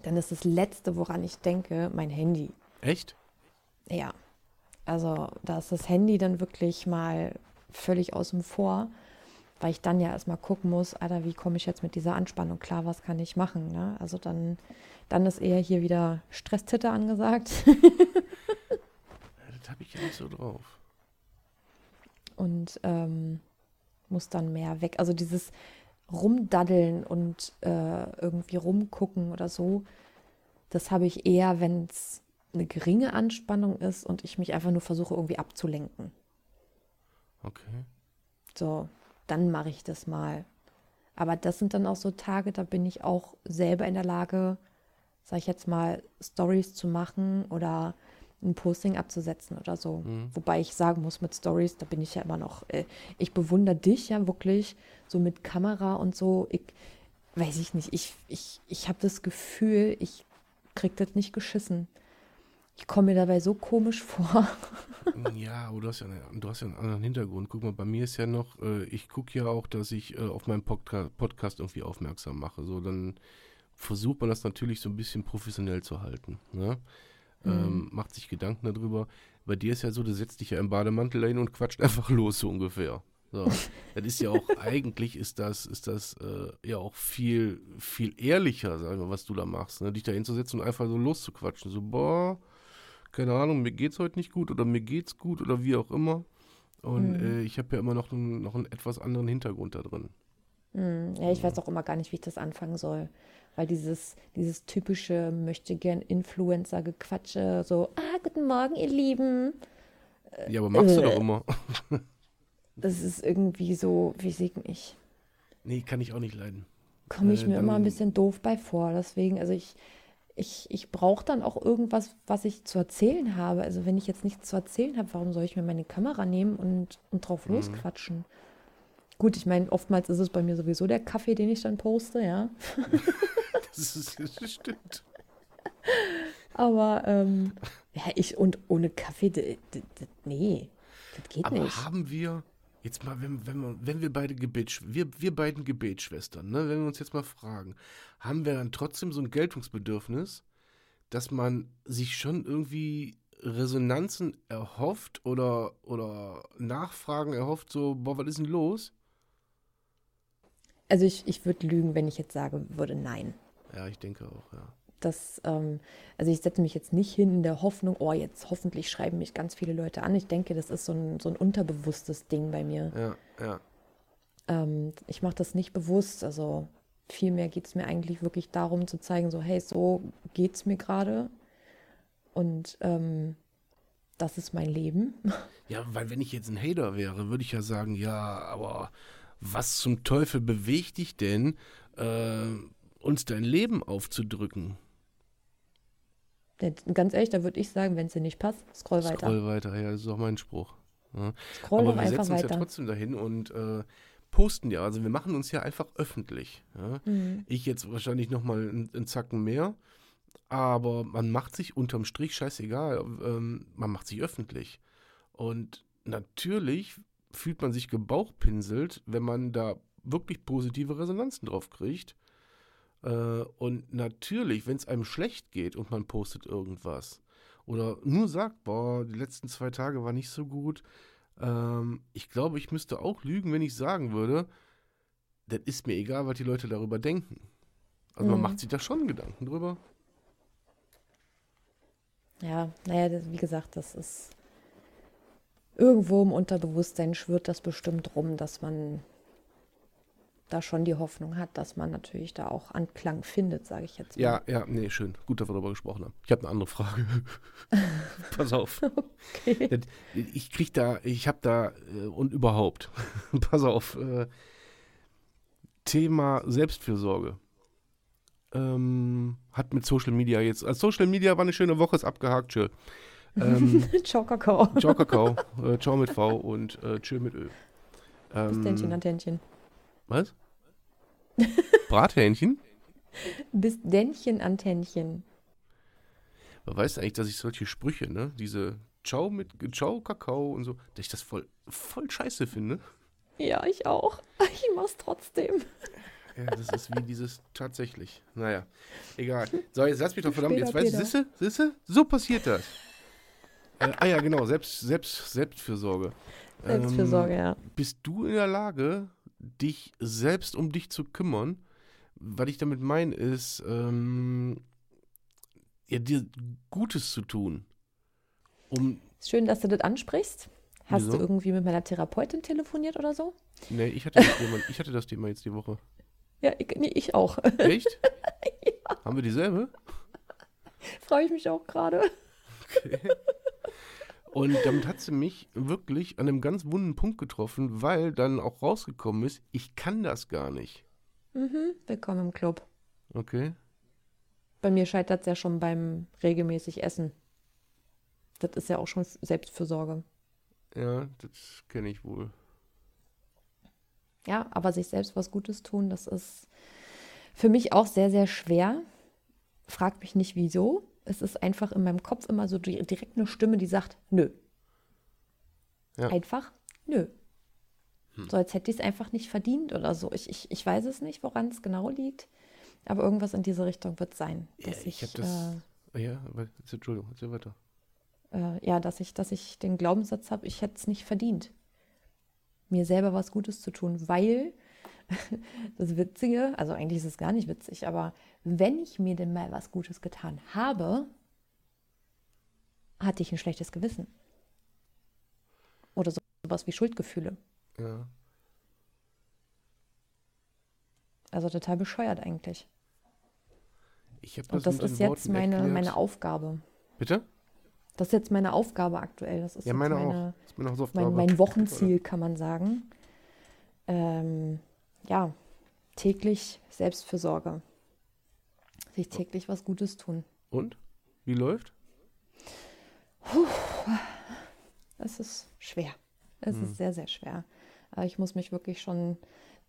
dann ist das Letzte, woran ich denke, mein Handy. Echt? Ja, also da ist das Handy dann wirklich mal völlig außen vor, weil ich dann ja erstmal gucken muss, Alter, wie komme ich jetzt mit dieser Anspannung klar, was kann ich machen? Ne? Also dann, dann ist eher hier wieder Stresstitter angesagt. Das habe ich ja nicht so drauf. Und ähm, muss dann mehr weg. Also dieses Rumdaddeln und äh, irgendwie rumgucken oder so, das habe ich eher, wenn es eine geringe Anspannung ist und ich mich einfach nur versuche, irgendwie abzulenken. Okay. So, dann mache ich das mal. Aber das sind dann auch so Tage, da bin ich auch selber in der Lage, sag ich jetzt mal, Stories zu machen oder ein Posting abzusetzen oder so. Wobei ich sagen muss, mit Stories, da bin ich ja immer noch, äh, ich bewundere dich ja wirklich so mit Kamera und so. Ich weiß ich nicht, ich, ich, ich habe das Gefühl, ich krieg das nicht geschissen. Ich komme mir dabei so komisch vor. Ja, aber du hast ja, eine, du hast ja einen anderen Hintergrund. Guck mal, bei mir ist ja noch, äh, ich gucke ja auch, dass ich äh, auf meinen Podca Podcast irgendwie aufmerksam mache. So, dann versucht man das natürlich so ein bisschen professionell zu halten. Ne? Ähm, macht sich Gedanken darüber. Bei dir ist ja so, du setzt dich ja im Bademantel dahin und quatscht einfach los, so ungefähr. So. das ist ja auch, eigentlich ist das, ist das äh, ja auch viel, viel ehrlicher, sagen wir, was du da machst. Ne? Dich da hinzusetzen und einfach so loszuquatschen. So, boah, keine Ahnung, mir geht's heute nicht gut oder mir geht's gut oder wie auch immer. Und äh, ich habe ja immer noch einen, noch einen etwas anderen Hintergrund da drin. Hm, Ja, ich weiß auch immer gar nicht, wie ich das anfangen soll. Weil dieses, dieses typische möchte gern Influencer-Gequatsche, so, ah, guten Morgen, ihr Lieben. Ja, aber machst du äh. doch immer. Das ist irgendwie so, wie ich nicht. nee, kann ich auch nicht leiden. Komme ich Äh, mir immer ein bisschen doof bei vor. Deswegen, also ich, ich, ich brauche dann auch irgendwas, was ich zu erzählen habe. Also wenn ich jetzt nichts zu erzählen habe, warum soll ich mir meine Kamera nehmen und, und drauf losquatschen? Gut, ich meine, oftmals ist es bei mir sowieso der Kaffee, den ich dann poste, ja. Das, ist, das stimmt. Aber ähm, ja, ich und ohne Kaffee, nee, das geht Aber nicht. haben wir, jetzt mal, wenn, wenn, wir, wenn wir beide Gebet, wir, wir beiden Gebetschwestern, ne, wenn wir uns jetzt mal fragen, haben wir dann trotzdem so ein Geltungsbedürfnis, dass man sich schon irgendwie Resonanzen erhofft oder, oder Nachfragen erhofft, so, boah, was ist denn los? Also ich, ich würde lügen, wenn ich jetzt sagen würde, nein. Ja, ich denke auch, ja. Das, ähm, also ich setze mich jetzt nicht hin in der Hoffnung, oh, jetzt hoffentlich schreiben mich ganz viele Leute an. Ich denke, das ist so ein, so ein unterbewusstes Ding bei mir. Ja, ja. Ähm, ich mache das nicht bewusst. Also vielmehr geht es mir eigentlich wirklich darum zu zeigen, so, hey, so geht's mir gerade. Und ähm, das ist mein Leben. Ja, weil wenn ich jetzt ein Hater wäre, würde ich ja sagen, ja, aber was zum Teufel bewegt dich denn, äh, uns dein Leben aufzudrücken? Ja, Ganz ehrlich, da würde ich sagen, wenn es dir nicht passt, scroll weiter. Scroll weiter, ja, das ist auch mein Spruch. Ja. Scroll aber wir setzen uns ja weiter. trotzdem dahin und äh, posten ja, also wir machen uns ja einfach öffentlich. Ja. Mhm. Ich jetzt wahrscheinlich nochmal einen, einen Zacken mehr, aber man macht sich unterm Strich scheißegal, ähm, man macht sich öffentlich. Und natürlich fühlt man sich gebauchpinselt, wenn man da wirklich positive Resonanzen drauf kriegt. Äh, und natürlich, wenn es einem schlecht geht und man postet irgendwas oder nur sagt, boah, die letzten zwei Tage war nicht so gut, ähm, ich glaube, ich müsste auch lügen, wenn ich sagen würde, das ist mir egal, was die Leute darüber denken. Also man Mhm. macht sich da schon Gedanken drüber. Ja, naja, wie gesagt, das ist irgendwo im Unterbewusstsein schwirrt das bestimmt rum, dass man da schon die Hoffnung hat, dass man natürlich da auch Anklang findet, sage ich jetzt mal. Ja, ja, nee, schön. Gut, dass wir darüber gesprochen haben. Ich habe eine andere Frage. Pass auf. Okay. Ich krieg da, ich habe da äh, und überhaupt. Pass auf. Äh, Thema Selbstfürsorge. Ähm, hat mit Social Media jetzt. Also Social Media war eine schöne Woche, ist abgehakt, chill. Ähm, Ciao, Kakao. ciao Kakao, äh, ciao mit V und äh, chill mit Ö. Ähm, an Tändchen. was? Brathähnchen? Bis Dännchen an Tändchen. Man weiß eigentlich, dass ich solche Sprüche, ne, diese Ciao mit Ciao Kakao und so, dass ich das voll, voll scheiße finde. Ja, ich auch. Ich mach's trotzdem. Ja, das ist wie dieses tatsächlich. Naja, egal. So, jetzt lass mich doch verdammt, jetzt Später, weißt du, siehste, siehste, so passiert das. Äh, ah ja, genau, Selbst, Selbst, Selbstfürsorge. Selbstfürsorge, Ähm, ja. Bist du in der Lage, dich selbst um dich zu kümmern? Was ich damit meine, ist, ähm, ja, dir Gutes zu tun. Um, schön, dass du das ansprichst. Hast Wieso? du irgendwie mit meiner Therapeutin telefoniert oder so? ne, ich hatte, das Thema, ich hatte das Thema jetzt die Woche. Ja, ich, nee, ich auch. Echt? Haben wir dieselbe? Freue ich mich auch gerade. Und damit hat sie mich wirklich an einem ganz wunden Punkt getroffen, weil dann auch rausgekommen ist, ich kann das gar nicht. Mhm, willkommen im Club. Okay? Bei mir scheitert es ja schon beim regelmäßig Essen. Das ist ja auch schon Selbstfürsorge. Ja, das kenne ich wohl. Ja, aber sich selbst was Gutes tun, das ist für mich auch sehr, sehr schwer. Fragt mich nicht wieso. Es ist einfach in meinem Kopf immer so di- direkt eine Stimme, die sagt, nö. Ja. Einfach, nö. So als hätte ich es einfach nicht verdient oder so. Ich, ich, ich weiß es nicht, woran es genau liegt. Aber irgendwas in diese Richtung wird sein. Ja, Dass ich ich, habe das. Ah ja, aber Entschuldigung, erzähl weiter. äh, ja, dass ich, dass ich den Glaubenssatz habe, ich hätte es nicht verdient, mir selber was Gutes zu tun, weil das Witzige, also eigentlich ist es gar nicht witzig, aber wenn ich mir denn mal was Gutes getan habe, hatte ich ein schlechtes Gewissen. Oder so, sowas wie Schuldgefühle. Ja. Also total bescheuert eigentlich. Ich habe das, Und das ist jetzt Worten meine, erklärt. meine Aufgabe. Bitte? Das ist jetzt meine Aufgabe aktuell. Das ist Ja, meine meine, auch. Das ist meine mein, mein Wochenziel, kann man sagen. Ähm, ja, täglich Selbstfürsorge. Sich täglich was Gutes tun. Und? Wie läuft? Es ist schwer. Es Hm. ist sehr, sehr schwer. Aber ich muss mich wirklich schon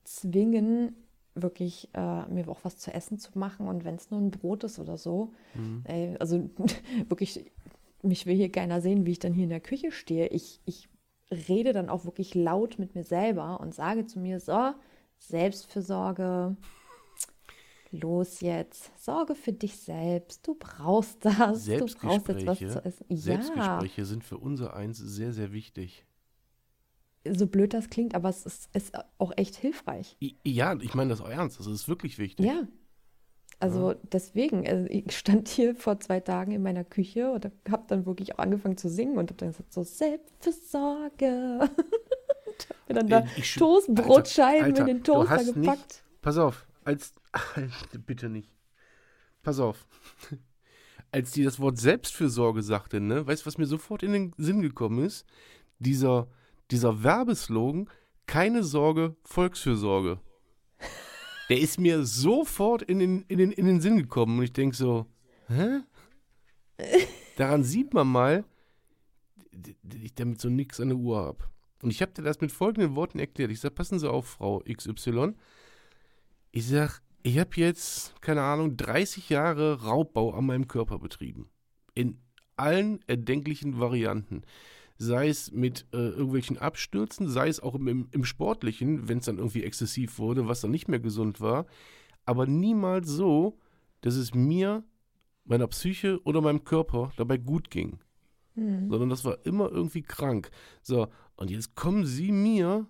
zwingen, wirklich äh, mir auch was zu essen zu machen. Und wenn es nur ein Brot ist oder so, Mhm. ey, also wirklich, mich will hier keiner sehen, wie ich dann hier in der Küche stehe. Ich, ich rede dann auch wirklich laut mit mir selber und sage zu mir, so, Selbstfürsorge, los jetzt, sorge für dich selbst, du brauchst das, du brauchst jetzt was zu Selbstgespräche, essen. Ja, Selbstgespräche sind für unser Eins sehr, sehr wichtig. so blöd das klingt, aber es ist, ist auch echt hilfreich. Ja, ich meine das auch ernst. Das ist wirklich wichtig. Ja. Also deswegen, also ich stand hier vor zwei Tagen in meiner Küche und habe dann wirklich auch angefangen zu singen und habe dann gesagt, so Selbstversorge. da Ey, ich Toastbrotscheiben Alter, in den Toaster gepackt. Nicht, pass auf, als. Alter, bitte nicht. Pass auf. Als die das Wort Selbstfürsorge sagte, ne, weißt du, was mir sofort in den Sinn gekommen ist? Dieser, dieser Werbeslogan, keine Sorge, Volksfürsorge. Der ist mir sofort in den, in den, in den Sinn gekommen und ich denke so, hä? Daran sieht man mal, d- d- ich damit so nix an der Uhr habe. Und ich habe dir das mit folgenden Worten erklärt. Ich sage, passen Sie auf, Frau XY. Ich sag, ich habe jetzt, keine Ahnung, 30 Jahre Raubbau an meinem Körper betrieben. In allen erdenklichen Varianten. sei es mit äh, irgendwelchen Abstürzen, sei es auch im, im Sportlichen, wenn es dann irgendwie exzessiv wurde, was dann nicht mehr gesund war, aber niemals so, dass es mir, meiner Psyche oder meinem Körper dabei gut ging. Hm. Sondern das war immer irgendwie krank. So, und jetzt kommen sie mir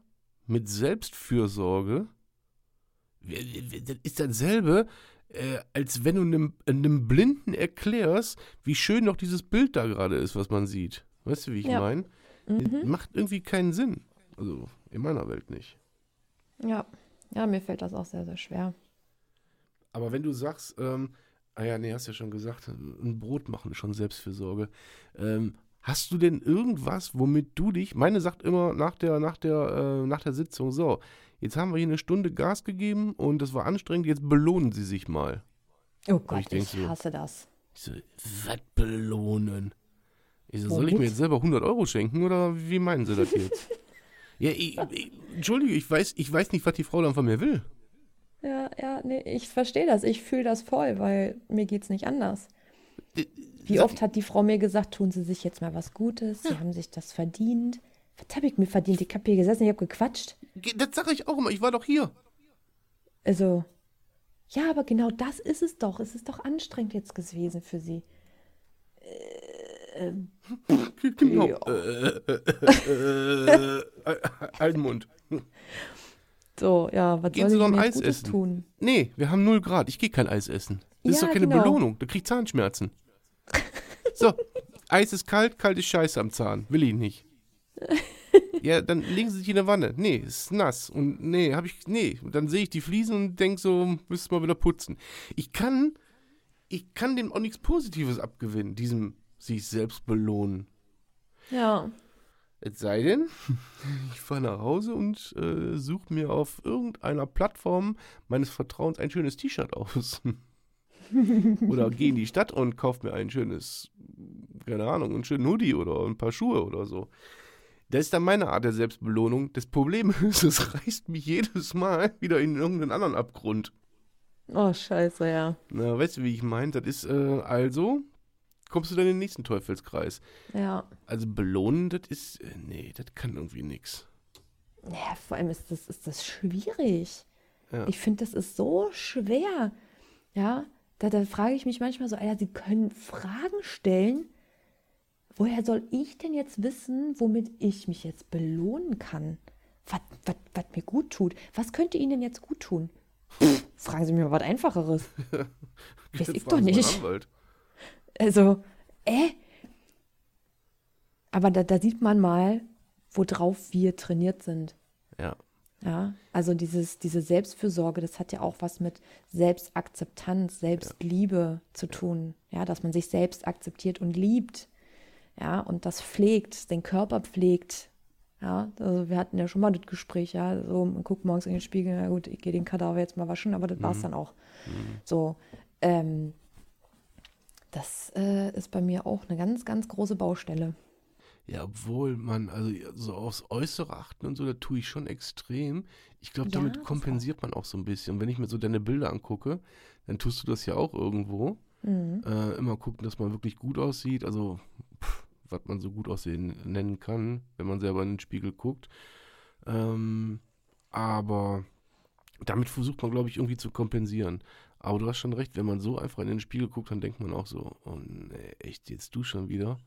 mit Selbstfürsorge. Das ist dasselbe, äh, als wenn du einem, einem Blinden erklärst, wie schön doch dieses Bild da gerade ist, was man sieht. Weißt du, wie ich Ja. meine? Mhm. Macht irgendwie keinen Sinn. Also in meiner Welt nicht. Ja. Ja, mir fällt das auch sehr, sehr schwer. Aber wenn du sagst, ähm, ah ja, nee, hast ja schon gesagt, ein Brot machen ist schon Selbstfürsorge. Ähm, hast du denn irgendwas, womit du dich, meine sagt immer nach der, nach der, äh, nach der Sitzung, so, jetzt haben wir hier eine Stunde Gas gegeben und das war anstrengend, jetzt belohnen sie sich mal. Oh Gott, ich ich, so- hasse das. Ich so, was belohnen? Ich so, soll ich mir jetzt selber 100 Euro schenken oder wie meinen sie das jetzt? ja, ich, ich, Entschuldige, ich weiß, ich weiß nicht, was die Frau dann von mir will. Ja, ja, nee, ich verstehe das. Ich fühle das voll, weil mir geht's nicht anders. Wie oft hat die Frau mir gesagt, tun Sie sich jetzt mal was Gutes, Sie haben sich das verdient. Was habe ich mir verdient? Ich habe hier gesessen, ich habe gequatscht. Das sage ich auch immer, ich war doch hier. Also, ja, aber genau das ist es doch. Es ist doch anstrengend jetzt gewesen für Sie. Genau. Äh, äh, äh, äh, Alten Mund. So, ja, was Gehen soll Sie ich mir Eis jetzt Gutes essen. tun? Nee, wir haben 0 Grad. Ich gehe kein Eis essen. Das ist Ja, doch keine genau. Belohnung. Da krieg ich Zahnschmerzen. So, Eis ist kalt, kalt ist Scheiße am Zahn. Will ich nicht. Ja, dann legen Sie sich in der Wanne. Nee, ist nass. Und nee, hab ich. Nee. Und dann sehe ich die Fliesen und denk so, müsste mal wieder putzen. Ich kann. Ich kann dem auch nichts Positives abgewinnen, diesem sich selbst belohnen. Ja, Es sei denn, ich fahre nach Hause und äh, suche mir auf irgendeiner Plattform meines Vertrauens ein schönes T-Shirt aus. oder gehe in die Stadt und kaufe mir ein schönes, keine Ahnung, einen schönen Hoodie oder ein paar Schuhe oder so. Das ist dann meine Art der Selbstbelohnung. Das Problem ist, es reißt mich jedes Mal wieder in irgendeinen anderen Abgrund. oh scheiße, ja. Na, weißt du, wie ich meine? Das ist äh, also, kommst du dann in den nächsten Teufelskreis. Ja. Also belohnen, das ist, äh, nee, das kann irgendwie nix. Ja, vor allem ist das, ist das schwierig. Ja. Ich finde, das ist so schwer. Ja, da, da frage ich mich manchmal so, Alter, Sie können Fragen stellen. Woher soll ich denn jetzt wissen, womit ich mich jetzt belohnen kann? Was, was, was mir gut tut? Was könnte Ihnen denn jetzt gut tun? Pff, fragen Sie mir mal was Einfacheres. Weiß ich doch nicht. Also, äh? Aber da, da sieht man mal, worauf wir trainiert sind. Ja. Ja, also dieses, diese Selbstfürsorge, das hat ja auch was mit Selbstakzeptanz, Selbstliebe zu tun. Ja, dass man sich selbst akzeptiert und liebt. Ja, und das pflegt, den Körper pflegt. Ja, also wir hatten ja schon mal das Gespräch, ja, so, man guckt morgens in den Spiegel, na gut, ich gehe den Kadaver jetzt mal waschen, aber das war's dann auch. So, ähm, das äh, ist bei mir auch eine ganz, ganz große Baustelle. Ja, obwohl man, also so aufs Äußere achten und so, da tue ich schon extrem. Ich glaube, Ja, damit das kompensiert man auch so ein bisschen. Und wenn ich mir so deine Bilder angucke, dann tust du das ja auch irgendwo. Mhm. Äh, immer gucken, dass man wirklich gut aussieht. Also, pff, was man so gut aussehen nennen kann, wenn man selber in den Spiegel guckt. Ähm, aber damit versucht man, glaube ich, irgendwie zu kompensieren. Aber du hast schon recht, wenn man so einfach in den Spiegel guckt, dann denkt man auch so, oh nee, echt, jetzt du schon wieder?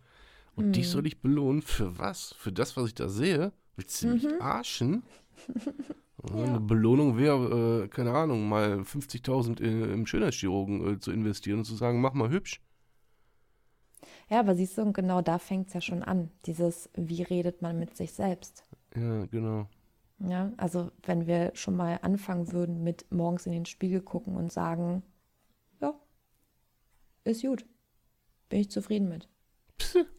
Und dich soll ich belohnen für was? Für das, was ich da sehe? Willst du mich arschen? Eine Belohnung wäre, äh, keine Ahnung, mal 50.000 in- im Schönheitschirurgen äh, zu investieren und zu sagen, mach mal hübsch. Ja, aber siehst du, und genau da fängt es ja schon an. Dieses, wie redet man mit sich selbst? Ja, genau. Ja, also wenn wir schon mal anfangen würden mit morgens in den Spiegel gucken und sagen, ja, ist gut, bin ich zufrieden mit.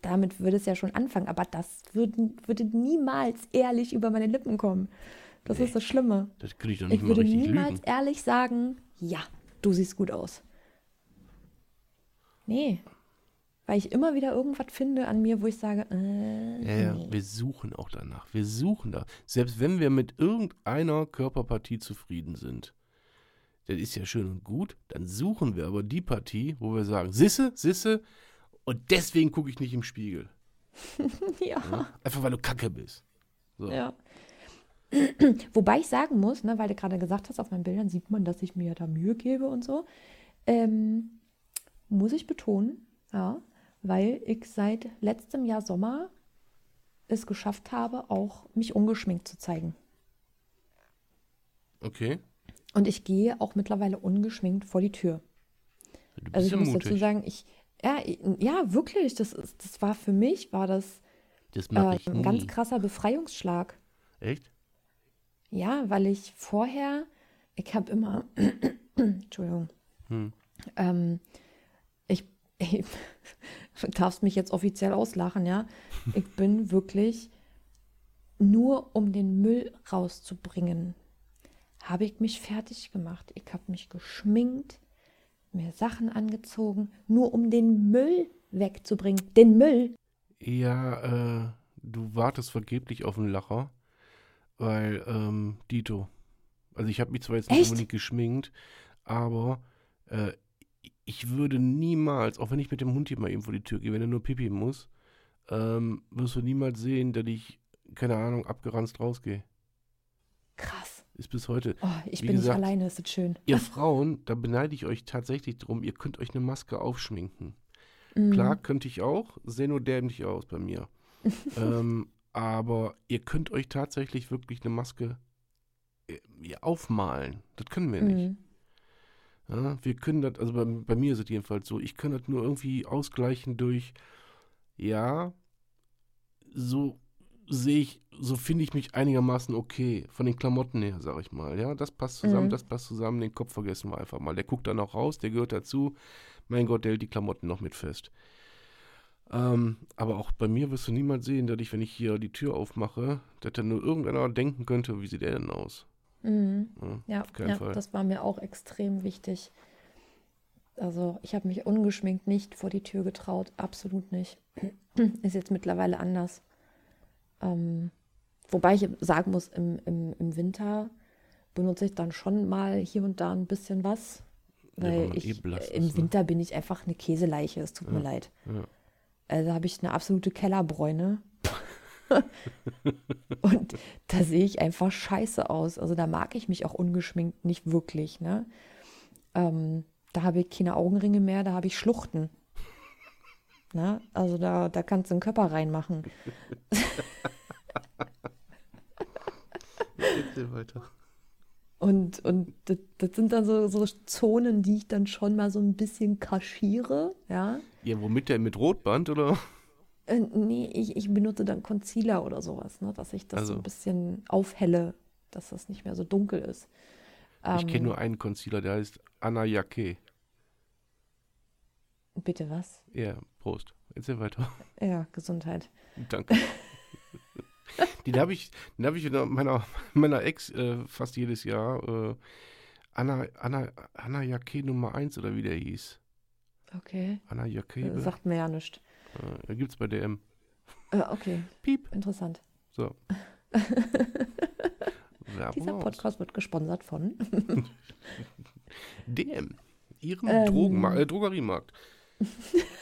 Damit würde es ja schon anfangen, aber das würden, würde niemals ehrlich über meine Lippen kommen. Das ist das Schlimme. Das kriege ich doch nicht Ich würde niemals lügen. ehrlich sagen, ja, du siehst gut aus. Nee. Weil ich immer wieder irgendwas finde an mir, wo ich sage, äh, Ja, ja, nee. wir suchen auch danach. Wir suchen da. Selbst wenn wir mit irgendeiner Körperpartie zufrieden sind, das ist ja schön und gut, dann suchen wir aber die Partie, wo wir sagen, Sisse, Sisse, und deswegen gucke ich nicht im Spiegel. ja. Ja? Einfach weil du kacke bist. So. Ja. Wobei ich sagen muss, ne, weil du gerade gesagt hast, auf meinen Bildern sieht man, dass ich mir da Mühe gebe und so. Ähm, muss ich betonen, ja, weil ich seit letztem Jahr Sommer es geschafft habe, auch mich ungeschminkt zu zeigen. Okay. Und ich gehe auch mittlerweile ungeschminkt vor die Tür. Du bist Also ich ja muss mutig. dazu sagen, ich, ja, ja, wirklich, das, ist, das war für mich, war das das äh, ein ganz krasser Befreiungsschlag. Echt? Ja, weil ich vorher, ich habe immer, Entschuldigung, Hm. ähm, ich, ich darfst mich jetzt offiziell auslachen, ja. Ich bin wirklich nur um den Müll rauszubringen, habe ich mich fertig gemacht. Ich habe mich geschminkt, mir Sachen angezogen, nur um den Müll wegzubringen. Den Müll. Ja, äh, du wartest vergeblich auf einen Lacher, weil, ähm, Dito. Also ich habe mich zwar jetzt nicht unbedingt geschminkt, aber äh, ich würde niemals, auch wenn ich mit dem Hund hier mal eben vor die Tür gehe, wenn er nur pipi muss, ähm, wirst du niemals sehen, dass ich, keine Ahnung, abgeranzt rausgehe. Krass. Ist bis heute. Oh, ich Wie bin gesagt, nicht alleine, ist das schön. Ihr Frauen, da beneide ich euch tatsächlich drum, ihr könnt euch eine Maske aufschminken. Mhm. Klar, könnte ich auch, sehe nur dämlich aus bei mir. ähm, aber ihr könnt euch tatsächlich wirklich eine Maske äh, aufmalen. Das können wir nicht. Mhm. Ja, wir können das, also bei, bei mir ist es jedenfalls so, ich kann das nur irgendwie ausgleichen durch, ja, so sehe ich, so finde ich mich einigermaßen okay, von den Klamotten her, sag ich mal. Ja, das passt zusammen, Mhm. das passt zusammen, den Kopf vergessen wir einfach mal. Der guckt dann auch raus, der gehört dazu. Mein Gott, der hält die Klamotten noch mit fest. Ähm, aber auch bei mir wirst du niemals sehen, dass ich, wenn ich hier die Tür aufmache, dass dann nur irgendeiner denken könnte, wie sieht der denn aus? Mhm. Ja, Ja, auf keinen ja Fall. das war mir auch extrem wichtig. Also ich habe mich ungeschminkt nicht vor die Tür getraut, absolut nicht. Ist jetzt mittlerweile anders. Ähm, wobei ich sagen muss, im, im, im Winter benutze ich dann schon mal hier und da ein bisschen was. Ja, weil man ich, eh blass im ist, ne? Winter bin ich einfach eine Käseleiche, es tut mir leid. Ja. Also habe ich eine absolute Kellerbräune. und da sehe ich einfach scheiße aus. Also da mag ich mich auch ungeschminkt nicht wirklich. Ne? Ähm, da habe ich keine Augenringe mehr, da habe ich Schluchten. Ne? Also da, da kannst du einen Körper reinmachen. Weiter. Und, und das, das sind dann so, so Zonen, die ich dann schon mal so ein bisschen kaschiere. Ja? Ja, womit denn? Mit Rotband oder? Äh, nee, ich, ich benutze dann Concealer oder sowas, ne? dass ich das so Also. ein bisschen aufhelle, dass das nicht mehr so dunkel ist. Ich Ähm, kenne nur einen Concealer, der heißt Anna Jacke. Bitte was? Ja, Prost. Erzähl weiter. Ja, Gesundheit. Danke. den habe ich, den habe ich meiner, meiner Ex äh, fast jedes Jahr. Äh, Anna, Anna, Anna Jacke Nummer 1 oder wie der hieß. Okay. Anna Jacke. Äh, Sagt mir ja nichts. Äh, da gibt's bei DM. Äh, okay, Piep. interessant. So. Dieser. Podcast wird gesponsert von. DM. Ihrem Ähm. Drogenma äh, Drogeriemarkt.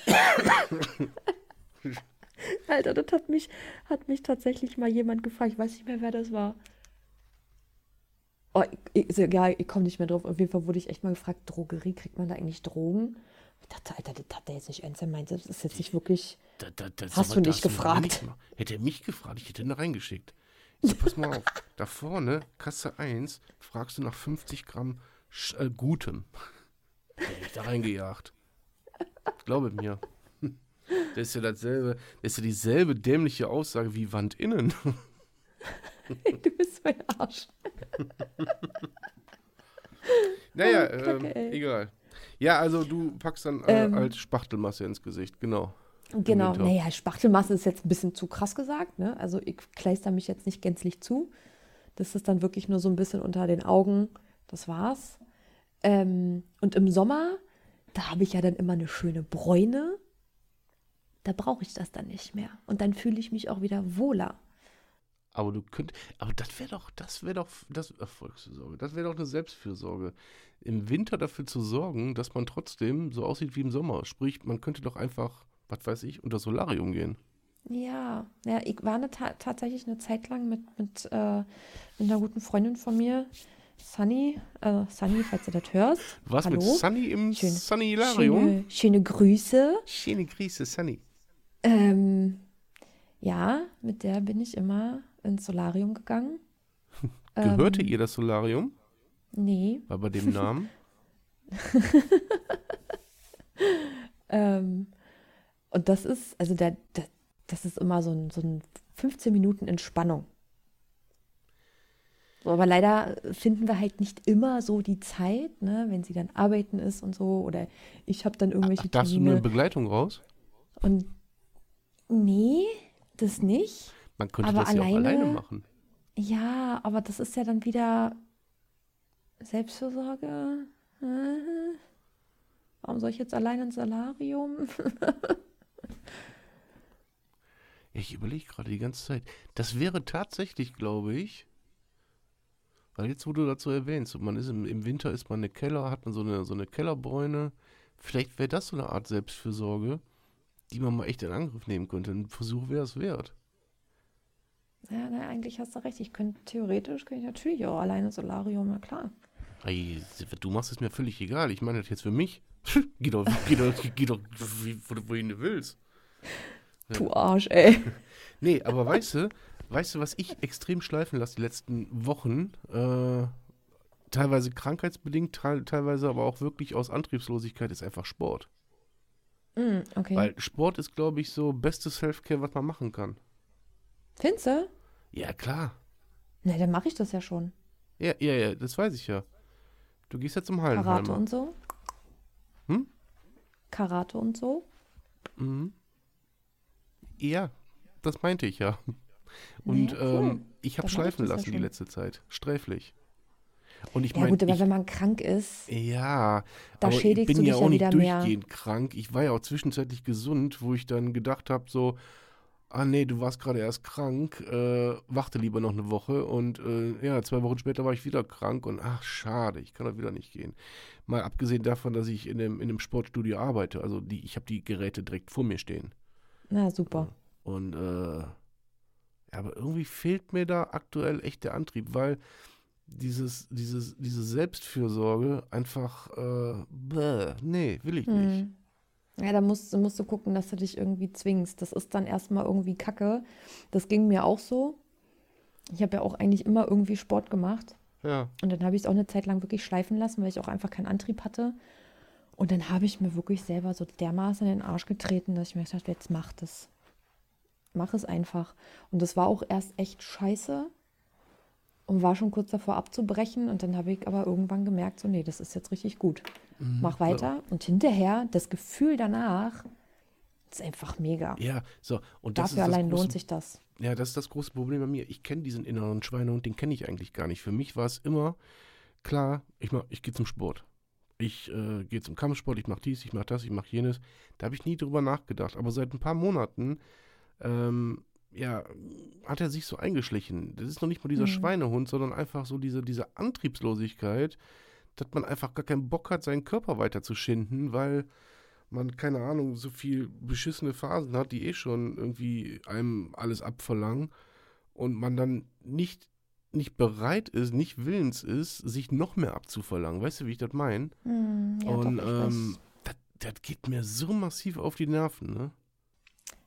Alter, das hat mich, hat mich tatsächlich mal jemand gefragt. Ich weiß nicht mehr, wer das war. Oh, ich, ist egal, ich komme nicht mehr drauf. Auf jeden Fall wurde ich echt mal gefragt, Drogerie, kriegt man da eigentlich Drogen? Ich dachte, Alter, das hat der jetzt nicht ernst gemeint. Das ist jetzt nicht wirklich. Da, da, das, Hast du nicht gefragt? nicht Hätte er mich gefragt, ich hätte ihn da reingeschickt. So, pass mal auf, da vorne, Kasse 1, fragst du nach 50 Gramm Sch äh, Gutem. Da hätte ich da reingejagt. Glaube mir. Das ist ja dasselbe, das ist ja dieselbe dämliche Aussage wie Wand innen. du bist mein Arsch. Naja, Oh, Kacke, ähm, ey. egal. Ja, also du packst dann äh, Ähm. als Spachtelmasse ins Gesicht, genau. Genau, naja, Spachtelmasse ist jetzt ein bisschen zu krass gesagt. Ne? Also ich kleister mich jetzt nicht gänzlich zu. Das ist dann wirklich nur so ein bisschen unter den Augen. Das war's. Ähm, und im Sommer, da habe ich ja dann immer eine schöne Bräune. Da brauche ich das dann nicht mehr. Und dann fühle ich mich auch wieder wohler. Aber du könnt, aber das wäre doch, das wäre doch, das Erfolgsfürsorge, das wäre doch eine Selbstfürsorge. Im Winter dafür zu sorgen, dass man trotzdem so aussieht wie im Sommer. Sprich, man könnte doch einfach, was weiß ich, unter Solarium gehen. Ja, ja, ich war eine, ta tatsächlich eine Zeit lang mit, mit, äh, mit einer guten Freundin von mir, Sunny, äh, Sunny, falls du das hörst. Was Hallo? mit Sunny im Schöne- Sunny-Larium? Schöne, schöne Grüße. Schöne Grüße, Sunny. Ähm, ja, mit der bin ich immer ins Solarium gegangen. Gehörte Ähm, ihr das Solarium? Nee. War bei dem Namen? Ähm, und das ist, also der, der, das ist immer so ein, so ein 15 Minuten Entspannung. So, aber leider finden wir halt nicht immer so die Zeit, ne, wenn sie dann arbeiten ist und so. Oder ich habe dann irgendwelche Ach, darfst du nur in Termine. Begleitung raus? Und nee, das nicht. Man könnte Aber das ja auch alleine- alleine machen. Ja, aber das ist ja dann wieder Selbstfürsorge. Äh, Warum soll ich jetzt allein ins Salarium? Ich überlege gerade die ganze Zeit. Das wäre tatsächlich, glaube ich, jetzt, wo du dazu erwähnst, man ist im, im Winter, ist man eine Keller, hat man so eine, so eine Kellerbräune. Vielleicht wäre das so eine Art Selbstfürsorge, die man mal echt in Angriff nehmen könnte. Ein Versuch wäre es wert. Ja, na, eigentlich hast du recht. Ich könnte theoretisch, könnte ich natürlich auch alleine Solarium, na klar. Ey, du machst es mir völlig egal. Ich meine das jetzt für mich. geh doch, geh doch, geh doch wohin du willst. Ja. Du Arsch, ey. Nee, aber weißt du, weißt du, was ich extrem schleifen lasse die letzten Wochen? Äh, teilweise krankheitsbedingt, teil, teilweise aber auch wirklich aus Antriebslosigkeit, ist einfach Sport. Mm, okay. Weil Sport ist, glaube ich, so bestes Selfcare, was man machen kann. Findest du? Ja, klar. Na, dann mache ich das ja schon. Ja, ja, ja, das weiß ich ja. Du gehst ja zum Karate Hallenheimer. und so. Hm? Karate und so. Mhm. Ja, das meinte ich ja. Und Ja, cool. ähm, ich habe schleifen ja lassen die letzte Zeit. Sträflich. Und ich Ja meine, gut, aber ich, wenn man krank ist, Ja, Da aber ich schädigst bin du ja dich auch ja nicht wieder mehr. durchgehend krank. Ich war ja auch zwischenzeitlich gesund, wo ich dann gedacht habe, so, ah nee, du warst gerade erst krank, äh, warte lieber noch eine Woche. Und äh, ja, zwei Wochen später war ich wieder krank und ach, schade, ich kann doch wieder nicht gehen. Mal abgesehen davon, dass ich in dem, in dem Sportstudio arbeite. Also die, ich habe die Geräte direkt vor mir stehen. na super. Und äh, ja, aber irgendwie fehlt mir da aktuell echt der Antrieb, weil dieses, dieses, diese Selbstfürsorge einfach, äh, bäh, nee, will ich nicht. Hm. Ja, da musst, musst du gucken, dass du dich irgendwie zwingst. Das ist dann erstmal irgendwie Kacke. Das ging mir auch so. Ich habe ja auch eigentlich immer irgendwie Sport gemacht. Ja, Und dann habe ich es auch eine Zeit lang wirklich schleifen lassen, weil ich auch einfach keinen Antrieb hatte. Und dann habe ich mir wirklich selber so dermaßen in den Arsch getreten, dass ich mir gedacht habe, jetzt mach das. Mach es einfach. Und das war auch erst echt scheiße und war schon kurz davor abzubrechen. Und dann habe ich aber irgendwann gemerkt, so, nee, das ist jetzt richtig gut. Mach weiter. Und hinterher, das Gefühl danach, ist einfach mega. ja, so. Und Dafür allein große, lohnt sich das. Ja, das ist das große Problem bei mir. Ich kenne diesen inneren Schweinehund, den kenne ich eigentlich gar nicht. Für mich war es immer klar, ich, mach- ich gehe zum Sport. Ich äh, gehe zum Kampfsport, ich mache dies, ich mache das, ich mache jenes. Da habe ich nie drüber nachgedacht. Aber seit ein paar Monaten, ähm, ja, hat er sich so eingeschlichen. Das ist noch nicht mal dieser Mhm. Schweinehund, sondern einfach so diese, diese Antriebslosigkeit, dass man einfach gar keinen Bock hat, seinen Körper weiter zu schinden, weil man, keine Ahnung, so viel beschissene Phasen hat, die eh schon irgendwie einem alles abverlangen und man dann nicht, nicht bereit ist, nicht willens ist, sich noch mehr abzuverlangen. Weißt du, wie ich das meine? Hm, ja, und doch, ähm, das, das geht mir so massiv auf die Nerven, ne?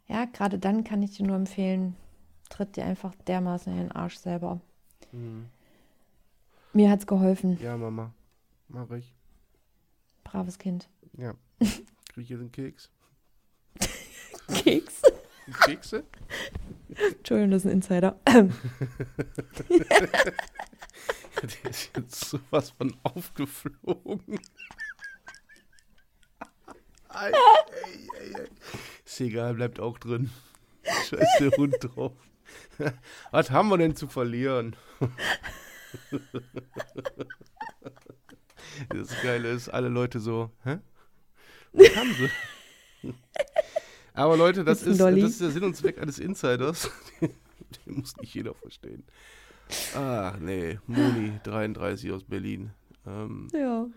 Ja, gerade dann kann ich dir nur empfehlen, tritt dir einfach dermaßen in den Arsch selber. Mhm. Mir hat's geholfen. Ja, Mama, mach ich. Braves Kind. Ja. Krieg ich jetzt einen Keks? Keks. Kekse? Entschuldigung, das ist ein Insider. Der ist jetzt sowas von aufgeflogen. Ei, ei, ei, ei. Ist egal, bleibt auch drin. Scheiß der Hund drauf. Was haben wir denn zu verlieren? Das Geile ist, alle Leute so, hä? Was haben sie? Aber Leute, das Ist das ist der Sinn und Zweck eines Insiders. Den muss nicht jeder verstehen. Ah, nee, Moni, 33 aus Berlin. Ähm, ja.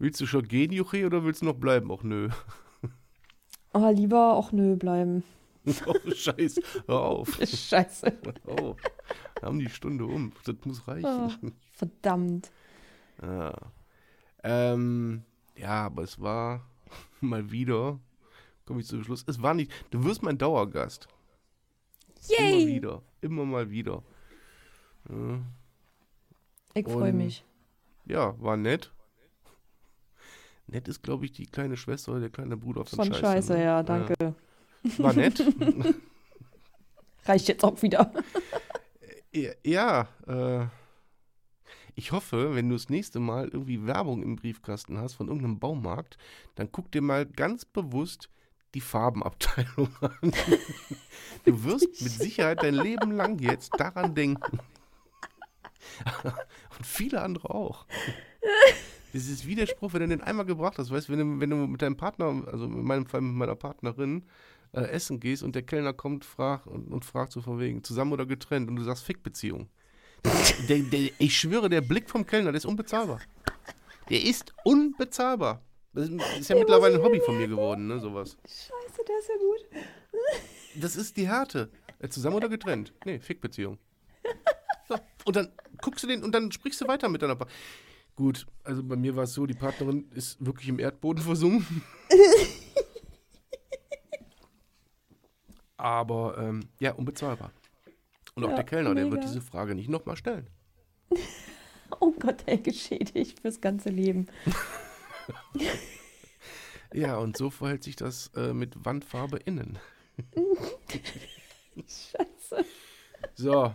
Willst du schon gehen, Juche, oder willst du noch bleiben? Auch nö. Aber lieber auch nö bleiben. Oh, Scheiße, hör auf. Scheiße. Oh, wir haben die Stunde um. Das muss reichen. Oh, verdammt. Ja. Ähm, ja, aber es war mal wieder, komme ich zum Schluss, es war nicht, du wirst mein Dauergast. Immer Yay! wieder, immer mal wieder. Ja, Ich freue mich. Ja, war nett. Nett ist, glaube ich, die kleine Schwester oder der kleine Bruder von, Von Scheiße. Scheiße, ne? ja, danke. War nett. Reicht jetzt auch wieder. Ja, ja äh, ich hoffe, wenn du das nächste Mal irgendwie Werbung im Briefkasten hast von irgendeinem Baumarkt, dann guck dir mal ganz bewusst die Farbenabteilung an. Du wirst mit Sicherheit dein Leben lang jetzt daran denken. Und viele andere auch. Das ist wie der Spruch, wenn du den einmal gebracht hast, weißt du, wenn du, wenn du mit deinem Partner, also in meinem Fall mit meiner Partnerin, äh, essen gehst und der Kellner kommt frag, und, und fragt so von wegen, zusammen oder getrennt und du sagst Fickbeziehung. Der, der, ich schwöre, der Blick vom Kellner, der ist unbezahlbar. Der ist unbezahlbar. Das ist, ist ja mittlerweile ein Hobby von mir geworden, ne, sowas. Scheiße, der ist ja gut. Das ist die Härte. Äh, Zusammen oder getrennt? Nee, Fickbeziehung. So. Und dann guckst du den und dann sprichst du weiter mit deiner Partnerin. Gut, also bei mir war es so, die Partnerin ist wirklich im Erdboden versunken. Aber ähm, ja, unbezahlbar. Und auch Ja, der Kellner, der wird mega. diese Frage nicht nochmal stellen. Oh Gott, ey, geschädigt fürs ganze Leben. Ja, und so verhält sich das äh, mit Wandfarbe innen. Scheiße. So,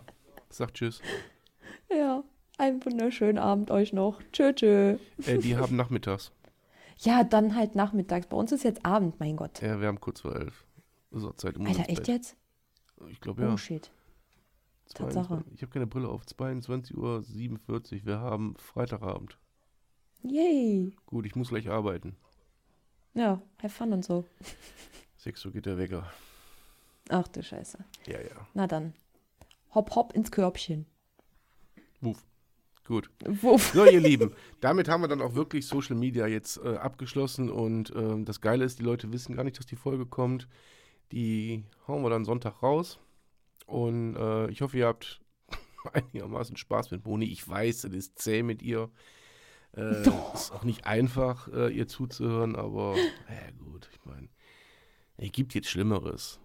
sag Tschüss. Ja, einen wunderschönen Abend euch noch. Tschö, tschö. Äh, die haben nachmittags. Ja, dann halt nachmittags. Bei uns ist jetzt Abend, mein Gott. Ja, wir haben kurz vor elf. So, Zeit um Alter, echt jetzt? Ich glaube ja. Oh shit. Tatsache. 22 Ich habe keine Brille auf. 22.47 Uhr. Wir haben Freitagabend. Yay. Gut, ich muss gleich arbeiten. Ja, have fun und so. 6 Uhr geht der Wecker. Ach du Scheiße. Ja, ja. Na dann. Hopp, hopp ins Körbchen. Wuff. Gut. Wuff. So, ihr Lieben, damit haben wir dann auch wirklich Social Media jetzt äh, abgeschlossen und ähm, das Geile ist, die Leute wissen gar nicht, dass die Folge kommt. Die hauen wir dann Sonntag raus und äh, ich hoffe, ihr habt einigermaßen Spaß mit Moni. Ich weiß, es ist zäh mit ihr. Äh, ist auch nicht einfach, äh, ihr zuzuhören, aber ja gut, ich meine, es gibt jetzt Schlimmeres.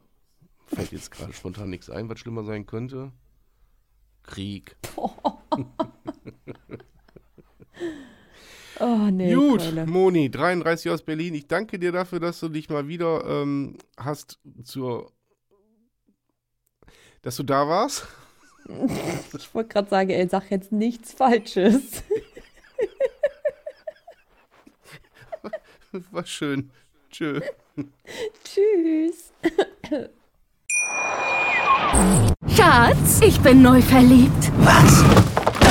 Fällt jetzt gerade spontan nichts ein, was schlimmer sein könnte. Krieg. Oh nee, Gut, Keule. Moni, 33 aus Berlin. Ich danke dir dafür, dass du dich mal wieder ähm, hast zur. dass du da warst. Ich wollte gerade sagen, ey, sag jetzt nichts Falsches. War schön. Tschö. Tschüss. Schatz, ich bin neu verliebt. Was?